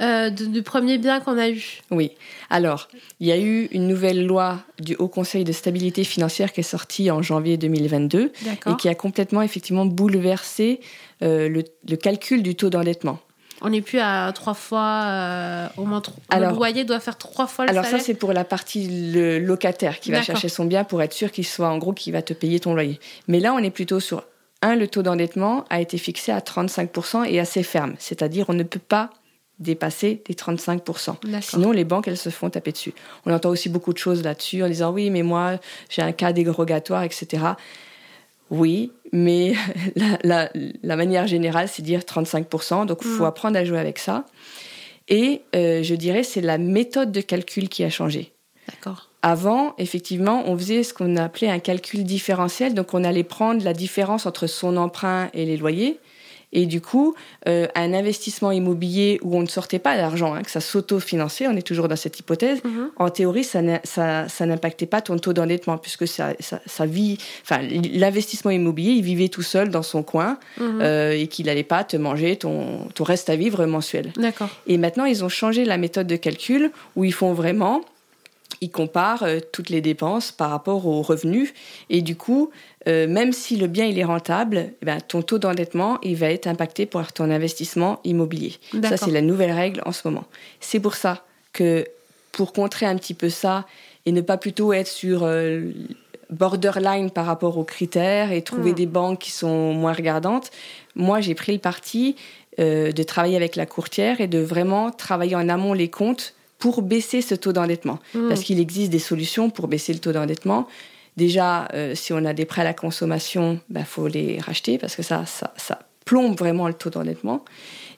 euh, du premier bien qu'on a eu. Oui. Alors, il y a eu une nouvelle loi du Haut Conseil de stabilité financière qui est sortie en janvier 2022 et qui a complètement effectivement bouleversé euh, le, calcul du taux d'endettement. On n'est plus à trois fois, euh, au moins trois. Alors, le loyer doit faire trois fois le alors ça, c'est pour la partie le locataire qui va chercher son bien pour être sûr qu'il soit en gros qui va te payer ton loyer. Mais là, on est plutôt sur un, le taux d'endettement a été fixé à 35% et assez ferme, c'est-à-dire on ne peut pas dépasser les 35%. Sinon, les banques, elles se font taper dessus. On entend aussi beaucoup de choses là-dessus en disant oui, mais moi, j'ai un cas dérogatoire, etc. Oui, mais la, manière générale, c'est dire 35%. Donc, il faut mm. apprendre à jouer avec ça. Et euh, je dirais, c'est la méthode de calcul qui a changé. D'accord. Avant, effectivement, on faisait ce qu'on appelait un calcul différentiel. Donc, on allait prendre la différence entre son emprunt et les loyers et du coup, euh, un investissement immobilier où on ne sortait pas d'argent, hein, que ça s'auto-finançait, on est toujours dans cette hypothèse, mhm. en théorie, ça, n'impactait pas ton taux d'endettement, puisque ça, ça, vit, enfin, l'investissement immobilier, il vivait tout seul dans son coin mhm. euh, et qu'il n'allait pas te manger ton, ton reste à vivre mensuel. D'accord. Et maintenant, ils ont changé la méthode de calcul où ils font vraiment il compare euh, toutes les dépenses par rapport aux revenus. Et du coup, euh, même si le bien il est rentable, eh ben, ton taux d'endettement il va être impacté par ton investissement immobilier. Ça, c'est la nouvelle règle en ce moment. C'est pour ça que pour contrer un petit peu ça et ne pas plutôt être sur euh, borderline par rapport aux critères et trouver hmm. des banques qui sont moins regardantes, moi j'ai pris le parti de travailler avec la courtière et de vraiment travailler en amont les comptes pour baisser ce taux d'endettement. Hmm. Parce qu'il existe des solutions pour baisser le taux d'endettement. Déjà, euh, si on a des prêts à la consommation, il bah, faut les racheter parce que ça, ça, ça plombe vraiment le taux d'endettement.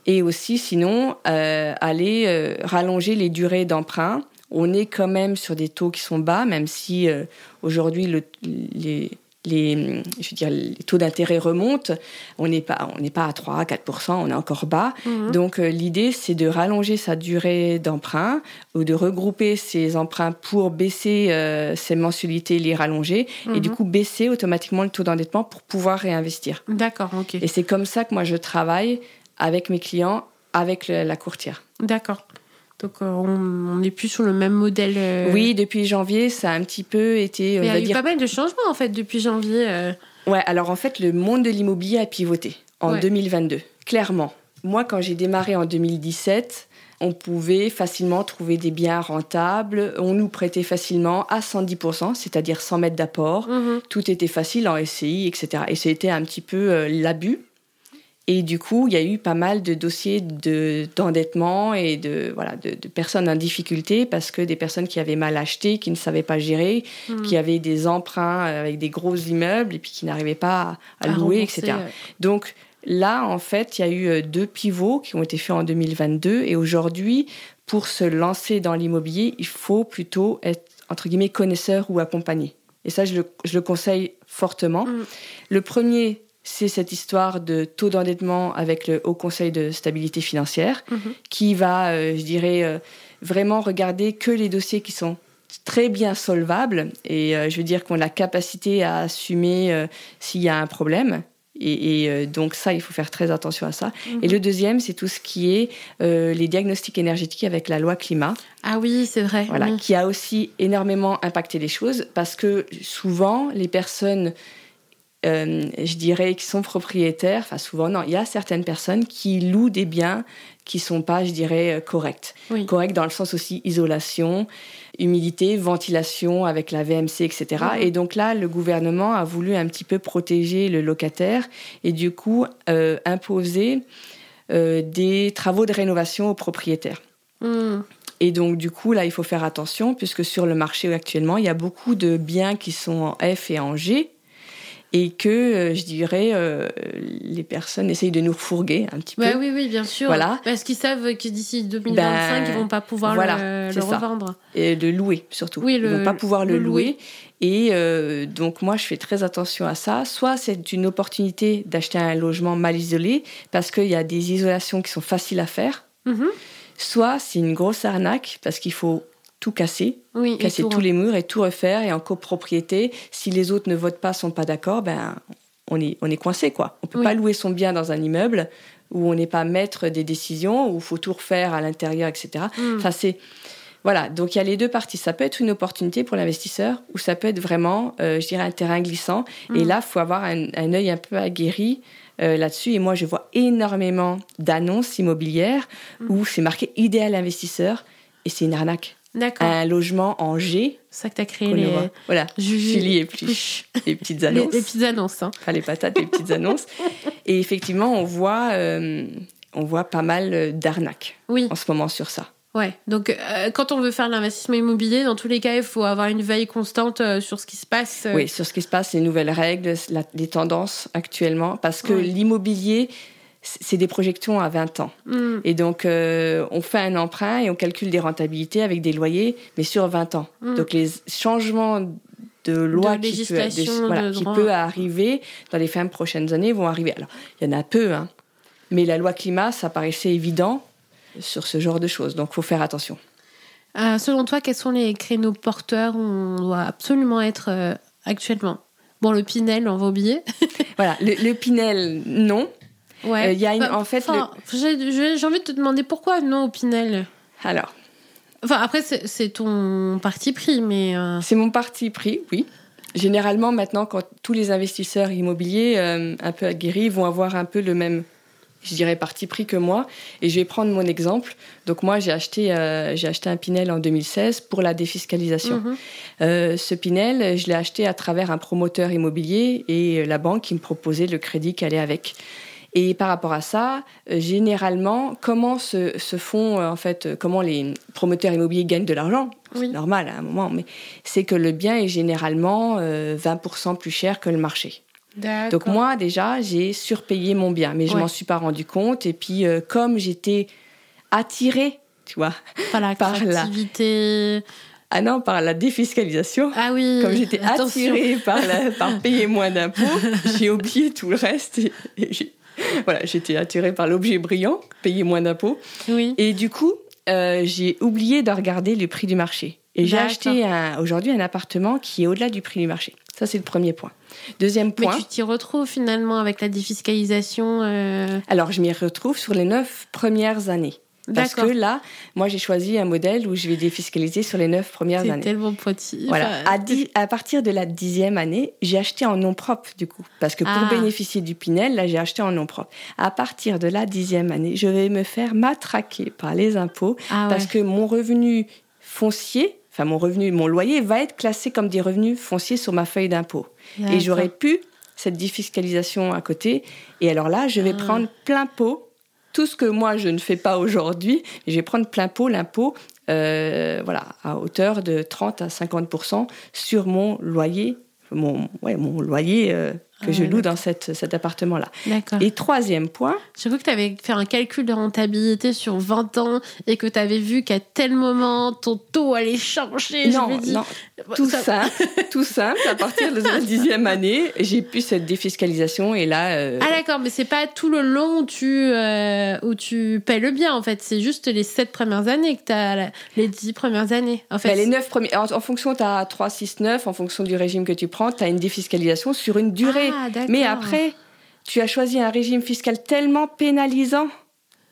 Et aussi, sinon, euh, aller euh, rallonger les durées d'emprunt. On est quand même sur des taux qui sont bas, même si aujourd'hui les, les, je veux dire, les taux d'intérêt remontent. On n'est pas, on n'est pas à 3, 4% on est encore bas. Mhm. Donc euh, l'idée, c'est de rallonger sa durée d'emprunt ou de regrouper ses emprunts pour baisser euh, ses mensualités, les rallonger et du mhm. coup baisser automatiquement le taux d'endettement pour pouvoir réinvestir. D'accord, ok. Et c'est comme ça que moi je travaille avec mes clients, avec la courtière. D'accord. Donc euh, on n'est plus sur le même modèle. Euh. Oui, depuis janvier, ça a un petit peu été. Il y a eu pas mal de changements en fait depuis janvier. Euh. Ouais, alors en fait, le monde de l'immobilier a pivoté en 2022, clairement. Moi, quand j'ai démarré en 2017, on pouvait facilement trouver des biens rentables. On nous prêtait facilement à 110%, c'est-à-dire 100 mètres d'apport. Mhm. Tout était facile en SCI, etc. Et c'était un petit peu l'abus. Et du coup, il y a eu pas mal de dossiers d'endettement et de, voilà, de, personnes en difficulté parce que des personnes qui avaient mal acheté, qui ne savaient pas gérer, hmm. qui avaient des emprunts avec des gros immeubles et puis qui n'arrivaient pas à, louer, etc. Donc là, en fait, il y a eu euh, deux pivots qui ont été faits en 2022 et aujourd'hui, pour se lancer dans l'immobilier, il faut plutôt être, entre guillemets, connaisseur ou accompagné. Et ça, je le, je le conseille fortement. Hmm. Le premier, c'est cette histoire de taux d'endettement avec le Haut Conseil de stabilité financière, mhm. qui va, euh, je dirais, euh, vraiment regarder que les dossiers qui sont très bien solvables, et euh, je veux dire qu'on a la capacité à assumer s'il y a un problème. Et, donc ça, il faut faire très attention à ça. Et mhm. le deuxième, c'est tout ce qui est les diagnostics énergétiques avec la loi climat. Ah oui, c'est vrai. Voilà, qui a aussi énormément impacté les choses parce que souvent, les personnes euh, je dirais, qui sont propriétaires, enfin souvent non, il y a certaines personnes qui louent des biens qui sont pas, je dirais, euh, corrects. Corrects dans le sens aussi isolation, humidité, ventilation avec la VMC, etc. Et donc là, le gouvernement a voulu un petit peu protéger le locataire et du coup euh, imposer des travaux de rénovation aux propriétaires. Mhm. Et donc, du coup, là, il faut faire attention, puisque sur le marché actuellement, il y a beaucoup de biens qui sont en F et en G, et que euh, je dirais euh, les personnes essayent de nous fourguer un petit peu. oui, oui, bien sûr. Voilà. Parce qu'ils savent que d'ici 2025, ben, ils vont pas pouvoir le, revendre. Et de louer surtout. Oui, le, ils vont pas pouvoir le, louer. Et euh, donc moi, je fais très attention à ça. Soit c'est une opportunité d'acheter un logement mal isolé parce qu'il y a des isolations qui sont faciles à faire. Mm-hmm. Soit c'est une grosse arnaque parce qu'il faut tout casser, casser tous les murs et tout refaire. Et en copropriété, si les autres ne votent pas, sont pas d'accord, ben on est on est coincé quoi. On peut pas louer son bien dans un immeuble où on n'est pas maître des décisions, où il faut tout refaire à l'intérieur, etc. Hmm. Enfin c'est voilà, donc il y a les deux parties. Ça peut être une opportunité pour l'investisseur ou ça peut être vraiment, euh, je dirais, un terrain glissant. Et hmm. là, il faut avoir un, un œil un peu aguerri euh, là-dessus. Et moi, je vois énormément d'annonces immobilières hmm. où c'est marqué idéal investisseur et c'est une arnaque un logement en G. C'est ça que tu as créé les... Voilà, Julie et plus les petites annonces. les, petites annonces. Hein. Enfin, les patates, les petites annonces. Et effectivement, on voit, euh, on voit pas mal d'arnaques oui. en ce moment sur ça. Ouais, donc euh, quand on veut faire l'investissement immobilier, dans tous les cas, il faut avoir une veille constante euh, sur ce qui se passe. Oui, sur ce qui se passe, les nouvelles règles, les tendances actuellement, parce que l'immobilier, c'est des projections à 20 ans. Mm. Et donc, euh, on fait un emprunt et on calcule des rentabilités avec des loyers, mais sur 20 ans. Mm. Donc, les changements de loi qui, peut, arriver dans les 20 prochaines années vont arriver. Alors, il y en a peu, hein, mais la loi climat, ça paraissait évident sur ce genre de choses. Donc, il faut faire attention. Euh, selon toi, quels sont les créneaux porteurs où on doit absolument être euh, actuellement? Bon, le Pinel, on va oublier. voilà, le Pinel, non. Ouais. Euh, il y a une, en fait. J'ai envie de te demander pourquoi non au Pinel Alors, Enfin, après, c'est ton parti pris, mais. Euh, c'est mon parti pris, oui. Généralement, maintenant, quand tous les investisseurs immobiliers euh, un peu aguerris vont avoir un peu le même, je dirais, parti pris que moi. Et je vais prendre mon exemple. Donc, moi, j'ai acheté, euh, j'ai acheté un Pinel en 2016 pour la défiscalisation. Mhm. ce Pinel, je l'ai acheté à travers un promoteur immobilier et la banque qui me proposait le crédit qui allait avec. Et par rapport à ça, euh, généralement, comment se, font, euh, en fait, euh, comment les promoteurs immobiliers gagnent de l'argent? C'est normal à un moment, mais c'est que le bien est généralement 20% plus cher que le marché. Donc moi, déjà, j'ai surpayé mon bien, mais je m'en suis pas rendu compte. Et puis, comme j'étais attirée, tu vois, par la. Ah non, par la défiscalisation. Ah oui. Comme j'étais attirée par, par payer moins d'impôts, j'ai oublié tout le reste et, et voilà, j'étais attirée par l'objet brillant, payer moins d'impôts. Oui. Et du coup, euh, j'ai oublié de regarder le prix du marché. Et j'ai acheté aujourd'hui un appartement qui est au-delà du prix du marché. Ça, c'est le premier point. Deuxième point. Mais tu t'y retrouves finalement avec la défiscalisation euh? Alors, je m'y retrouve sur les neuf premières années. Parce que là, moi, j'ai choisi un modèle où je vais défiscaliser sur les neuf premières années. C'est tellement petit. Voilà. À, à, partir de la dixième année, j'ai acheté en nom propre, du coup. Parce que pour ah. bénéficier du Pinel, là, j'ai acheté en nom propre. À partir de la dixième année, je vais me faire matraquer par les impôts. Ah parce que mon revenu foncier, enfin, mon revenu, mon loyer va être classé comme des revenus fonciers sur ma feuille d'impôt. Et j'aurais pu cette défiscalisation à côté. Et alors là, je vais ah. prendre plein pot tout ce que moi je ne fais pas aujourd'hui, je vais prendre plein pot l'impôt, euh, voilà, à hauteur de 30 à 50% sur mon loyer, mon, loyer euh, que je loue dans cette, cet appartement-là. Et troisième point. J'ai cru que tu avais fait un calcul de rentabilité sur 20 ans et que tu avais vu qu'à tel moment, ton taux allait changer. Non, non. Tout ça... simple, tout simple. À partir de la dixième année, j'ai pu cette défiscalisation et là. Euh, ah d'accord, mais c'est pas tout le long où tu, euh, où tu payes le bien en fait. C'est juste les sept premières années que tu as, les dix premières années. En fait. Ben, les neuf premières. En, fonction, tu as 3, 6, 9, en fonction du régime que tu prends, tu as une défiscalisation sur une durée. Ah, mais après, tu as choisi un régime fiscal tellement pénalisant.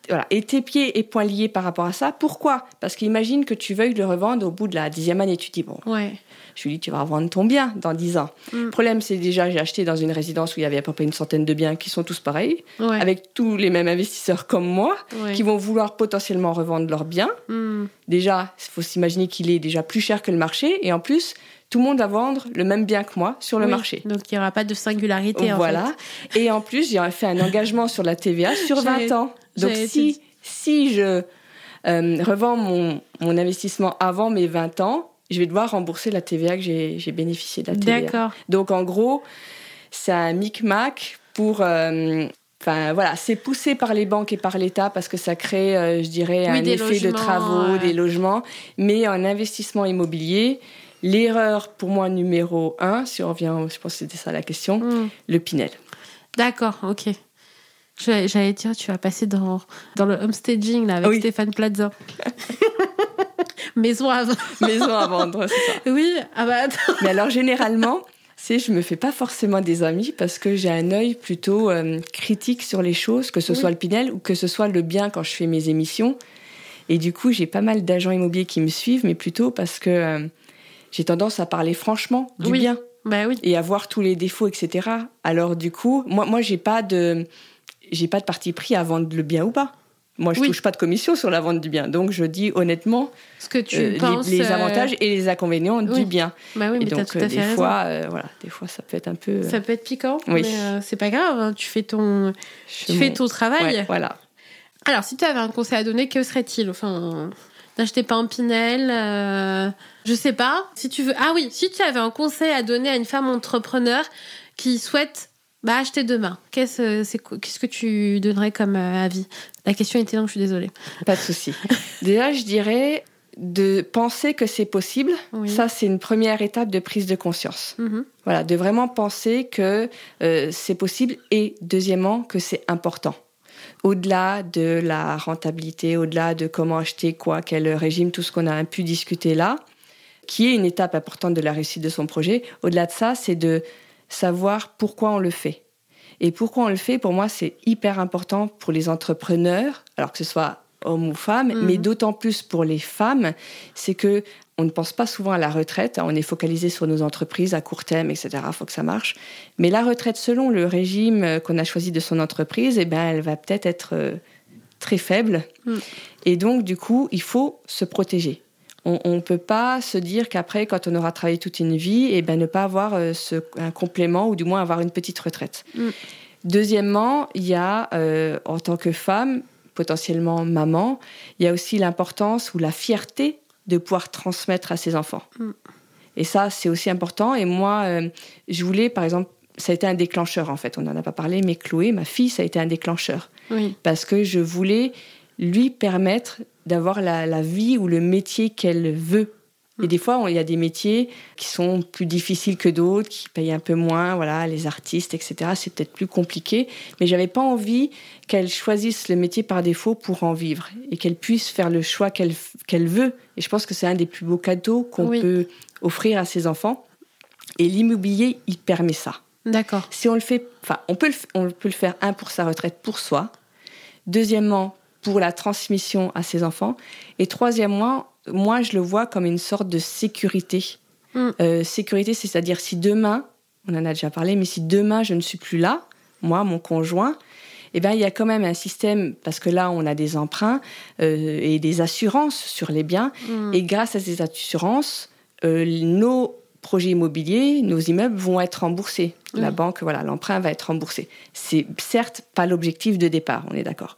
Voilà. Et tes pieds et poings liés par rapport à ça. Pourquoi? Parce qu'imagine que tu veuilles le revendre au bout de la dixième année. Tu dis, bon, ouais. Je lui dis, tu vas revendre ton bien dans dix ans. Mm. Le problème, c'est déjà, j'ai acheté dans une résidence où il y avait à peu près une centaine de biens qui sont tous pareils, avec tous les mêmes investisseurs comme moi, qui vont vouloir potentiellement revendre leurs biens. Mm. Déjà, il faut s'imaginer qu'il est déjà plus cher que le marché. Et en plus, tout le monde va vendre le même bien que moi sur le marché. Donc il n'y aura pas de singularité. Voilà. Et en plus, j'ai fait un engagement sur la TVA sur 20 ans. Donc si, si je euh, revends mon, mon investissement avant mes 20 ans, je vais devoir rembourser la TVA que j'ai bénéficié de la TVA. D'accord. Donc en gros, c'est un micmac pour euh, Enfin voilà, c'est poussé par les banques et par l'État parce que ça crée, euh, je dirais, un effet de travaux, des logements. Mais en investissement immobilier, L'erreur, pour moi, numéro un, si on revient, je pense que c'était ça la question, hmm. le Pinel. D'accord, ok. J'allais dire, tu vas passer dans, dans le homestaging là, avec Stéphane Plaza. Maison à vendre. Maison à vendre, c'est ça. Oui, ah bah Mais alors, généralement, c'est je me fais pas forcément des amis parce que j'ai un œil plutôt euh, critique sur les choses, que ce soit le Pinel ou que ce soit le bien quand je fais mes émissions. Et du coup, j'ai pas mal d'agents immobiliers qui me suivent, mais plutôt parce que euh, j'ai tendance à parler franchement du bien. Bah oui. Et à voir tous les défauts, etc. Alors du coup, moi, moi, j'ai pas de, j'ai pas de parti pris à vendre le bien ou pas. Moi, je touche pas de commission sur la vente du bien, donc je dis honnêtement ce que tu euh, penses, les, euh, avantages et les inconvénients du bien. Bah oui, mais donc, tout à euh, fait des fois, voilà, des fois, ça peut être un peu. Ça peut être piquant, oui. mais c'est pas grave. Hein. tu fais ton, tu fais ton travail. voilà. Alors, si tu avais un conseil à donner, que serait-il? Enfin, n'achetez pas un Pinel. Euh, je sais pas. Si tu veux. Ah oui, si tu avais un conseil à donner à une femme entrepreneur qui souhaite bah, acheter demain, qu'est-ce, qu'est-ce que tu donnerais comme euh, avis? La question était longue, je suis désolée. Pas de souci. Déjà, je dirais de penser que c'est possible. Ça, c'est une première étape de prise de conscience. Mm-hmm. Voilà, de vraiment penser que euh, c'est possible et deuxièmement que c'est important au-delà de la rentabilité, au-delà de comment acheter quoi, quel régime, tout ce qu'on a pu discuter là, qui est une étape importante de la réussite de son projet, au-delà de ça, c'est de savoir pourquoi on le fait. Et pourquoi on le fait, pour moi, c'est hyper important pour les entrepreneurs, alors que ce soit hommes ou femmes, Mhm. mais d'autant plus pour les femmes, c'est que on ne pense pas souvent à la retraite. hein. On est focalisé sur nos entreprises à court terme, etc. Il faut que ça marche. Mais la retraite, selon le régime euh, qu'on a choisi de son entreprise, eh ben, elle va peut-être être euh, très faible. Mm. Et donc, du coup, il faut se protéger. On ne peut pas se dire qu'après, quand on aura travaillé toute une vie, eh ben, ne pas avoir euh, ce- un complément ou du moins avoir une petite retraite. Mm. Deuxièmement, il y a, euh, en tant que femme, potentiellement maman, il y a aussi l'importance ou la fierté de pouvoir transmettre à ses enfants. Mm. Et ça, c'est aussi important. Et moi, euh, je voulais, par exemple, ça a été un déclencheur en fait. On n'en a pas parlé, mais Chloé, ma fille, ça a été un déclencheur Oui. parce que je voulais lui permettre d'avoir la, la vie ou le métier qu'elle veut. Et des fois, il y a des métiers qui sont plus difficiles que d'autres, qui payent un peu moins, voilà, les artistes, etc. C'est peut-être plus compliqué, mais j'avais pas envie qu'elle choisisse le métier par défaut pour en vivre et qu'elle puisse faire le choix qu'elle veut. Et je pense que c'est un des plus beaux cadeaux qu'on Oui. peut offrir à ses enfants. Et l'immobilier, il permet ça. D'accord. Si on le fait, enfin, on peut le, on peut le faire, un, pour sa retraite, pour soi. Deuxièmement, pour la transmission à ses enfants. Et troisièmement, moi, je le vois comme une sorte de sécurité. Mm. Euh, sécurité, c'est-à-dire si demain, on en a déjà parlé, mais si demain je ne suis plus là, moi, mon conjoint, eh ben, il y a quand même un système, parce que là, on a des emprunts euh, et des assurances sur les biens. Mm. Et grâce à ces assurances, euh, nos projets immobiliers, nos immeubles vont être remboursés. La Oui. banque, voilà, l'emprunt va être remboursé. C'est certes pas l'objectif de départ, on est d'accord.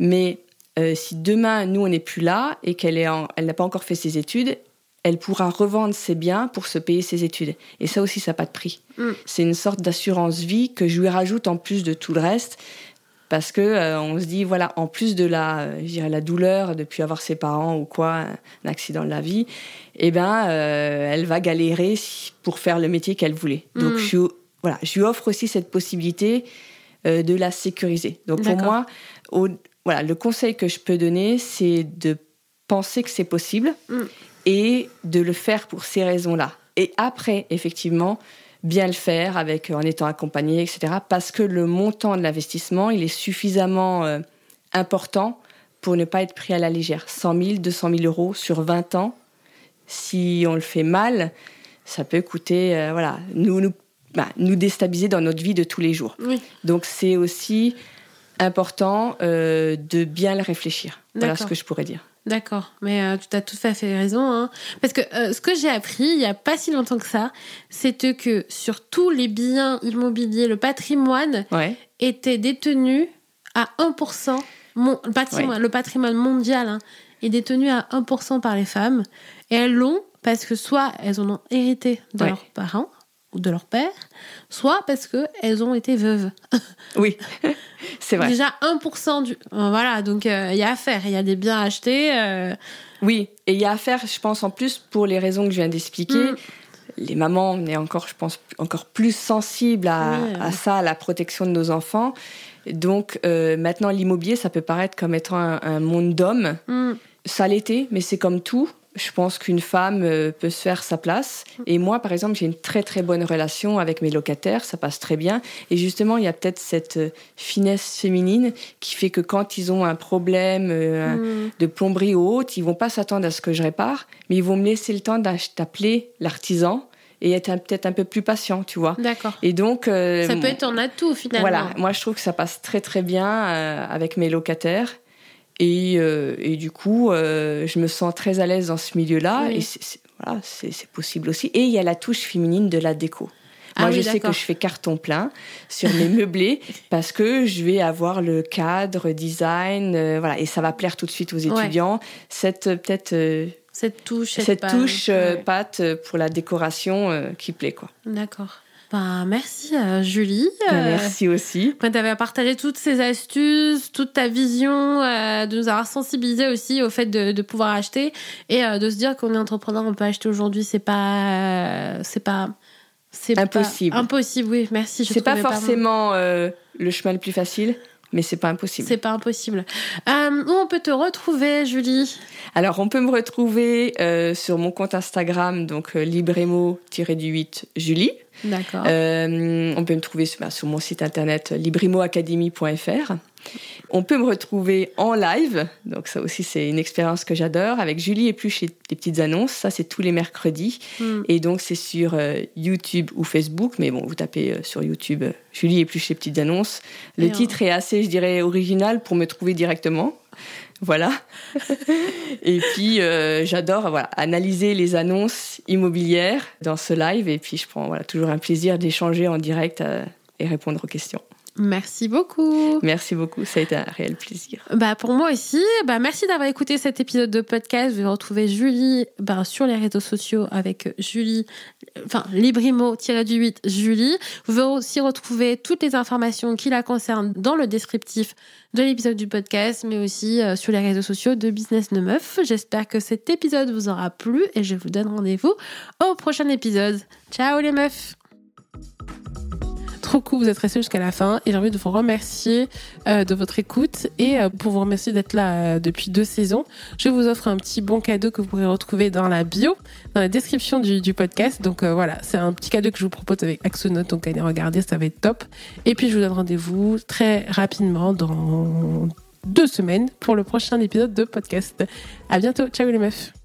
Mais euh, si demain, nous, on n'est plus là et qu'elle en- n'a pas encore fait ses études, elle pourra revendre ses biens pour se payer ses études. Et ça aussi, ça n'a pas de prix. Mm. C'est une sorte d'assurance vie que je lui rajoute en plus de tout le reste. Parce que euh, on se dit voilà en plus de la euh, la douleur de plus avoir ses parents ou quoi un accident de la vie eh ben euh, elle va galérer pour faire le métier qu'elle voulait donc Mhm. je lui- voilà je lui offre aussi cette possibilité de la sécuriser donc pour moi au- voilà le conseil que je peux donner c'est de penser que c'est possible Mm. et de le faire pour ces raisons là et après effectivement bien le faire avec en étant accompagné, etc. Parce que le montant de l'investissement, il est suffisamment euh, important pour ne pas être pris à la légère. 100 000, 200 000 euros sur 20 ans, si on le fait mal, ça peut coûter, euh, voilà, nous, nous, bah, nous déstabiliser dans notre vie de tous les jours. Oui. Donc c'est aussi important euh, de bien le réfléchir. Voilà ce D'accord. que je pourrais dire. D'accord, mais euh, tu as tout à fait raison. hein. Parce que euh, ce que j'ai appris il n'y a pas si longtemps que ça, c'est que sur tous les biens immobiliers, le patrimoine Ouais. était détenu à 1%. Mon, le, patrimoine, le patrimoine mondial hein, est détenu à 1% par les femmes. Et elles l'ont parce que soit elles en ont hérité de Ouais. leurs parents ou de leur père, soit parce qu'elles ont été veuves. Oui, c'est vrai. Déjà 1% du... euh, Voilà, donc euh, il y a à faire. Il y a des biens achetés. euh, Oui, et il y a à faire, je pense, en plus, pour les raisons que je viens d'expliquer. Mm. Les mamans, on est encore, je pense, encore plus sensibles à, Oui. à ça, à la protection de nos enfants. Donc, euh, maintenant, l'immobilier, ça peut paraître comme étant un, un monde d'hommes. hmm, Ça l'était, mais c'est comme tout. Je pense qu'une femme euh, peut se faire sa place. Et moi, par exemple, j'ai une très très bonne relation avec mes locataires, ça passe très bien. Et justement, il y a peut-être cette euh, finesse féminine qui fait que quand ils ont un problème euh, hmm. de plomberie ou autre, ils vont pas s'attendre à ce que je répare, mais ils vont me laisser le temps d'appeler l'artisan et être peut-être un peu plus patient, tu vois. D'accord. Et donc, euh, Ça peut être un atout finalement. voilà, moi je trouve que ça passe très très bien euh, avec mes locataires. Et, euh, et du coup, euh, je me sens très à l'aise dans ce milieu-là. Oui. Et c'est- voilà, possible aussi. Et il y a la touche féminine de la déco. Ah Moi, oui, je sais que je fais carton plein sur mes meublés parce que je vais avoir le cadre, design, euh, voilà, et ça va plaire tout de suite aux Ouais. étudiants. Cette peut-être Cette touche, cette, cette page. touche Ouais. pâte pour la décoration qui plaît quoi. D'accord. Ben, merci euh, Julie. Ben, Euh, Merci aussi. Tu avais partagé toutes ces astuces, toute ta vision, euh, de nous avoir sensibilisé aussi au fait de, de pouvoir acheter et euh, de se dire qu'on est entrepreneur, on peut acheter aujourd'hui, c'est pas, euh, c'est pas, c'est pas- Impossible. impossible, oui. Merci. je C'est pas forcément euh, le chemin le plus facile, mais c'est pas impossible. C'est pas impossible. Euh, où on peut te retrouver, Julie? Alors, on peut me retrouver euh, sur mon compte Instagram, donc euh, libremo-du8 Julie. D'accord. On peut me trouver sur, bah, sur mon site internet librimoacademy.fr. On peut me retrouver en live, donc ça aussi c'est une expérience que j'adore, avec Julie et plus chez les petites annonces, ça c'est tous les mercredis, hmm. et donc c'est sur euh, YouTube ou Facebook, mais bon, vous tapez euh, sur YouTube euh, Julie et plus chez les petites annonces. Le titre est assez, je dirais, original pour me trouver directement. Voilà. et puis j'adore voilà, analyser les annonces immobilières dans ce live et puis je prends voilà, toujours un plaisir d'échanger en direct et répondre aux questions. Merci beaucoup. Merci beaucoup, ça a été un réel plaisir. Bah pour moi aussi, bah merci d'avoir écouté cet épisode de podcast. Je vais retrouver Julie bah, sur les réseaux sociaux avec Julie, enfin Librimo-du-8 Julie. Vous pouvez aussi retrouver toutes les informations qui la concernent dans le descriptif de l'épisode du podcast, mais aussi euh, sur les réseaux sociaux de Business No Meuf. J'espère que cet épisode vous aura plu et je vous donne rendez-vous au prochain épisode. Ciao les meufs trop cool, vous êtes restés jusqu'à la fin et j'ai envie de vous remercier euh, de votre écoute et euh, pour vous remercier d'être là euh, depuis deux saisons. Je vous offre un petit bon cadeau que vous pourrez retrouver dans la bio, dans la description du, podcast. Donc voilà, c'est un petit cadeau que je vous propose avec Axonote, donc allez regarder, ça va être top. Et puis je vous donne rendez-vous très rapidement dans deux semaines pour le prochain épisode de podcast. À bientôt, ciao les meufs.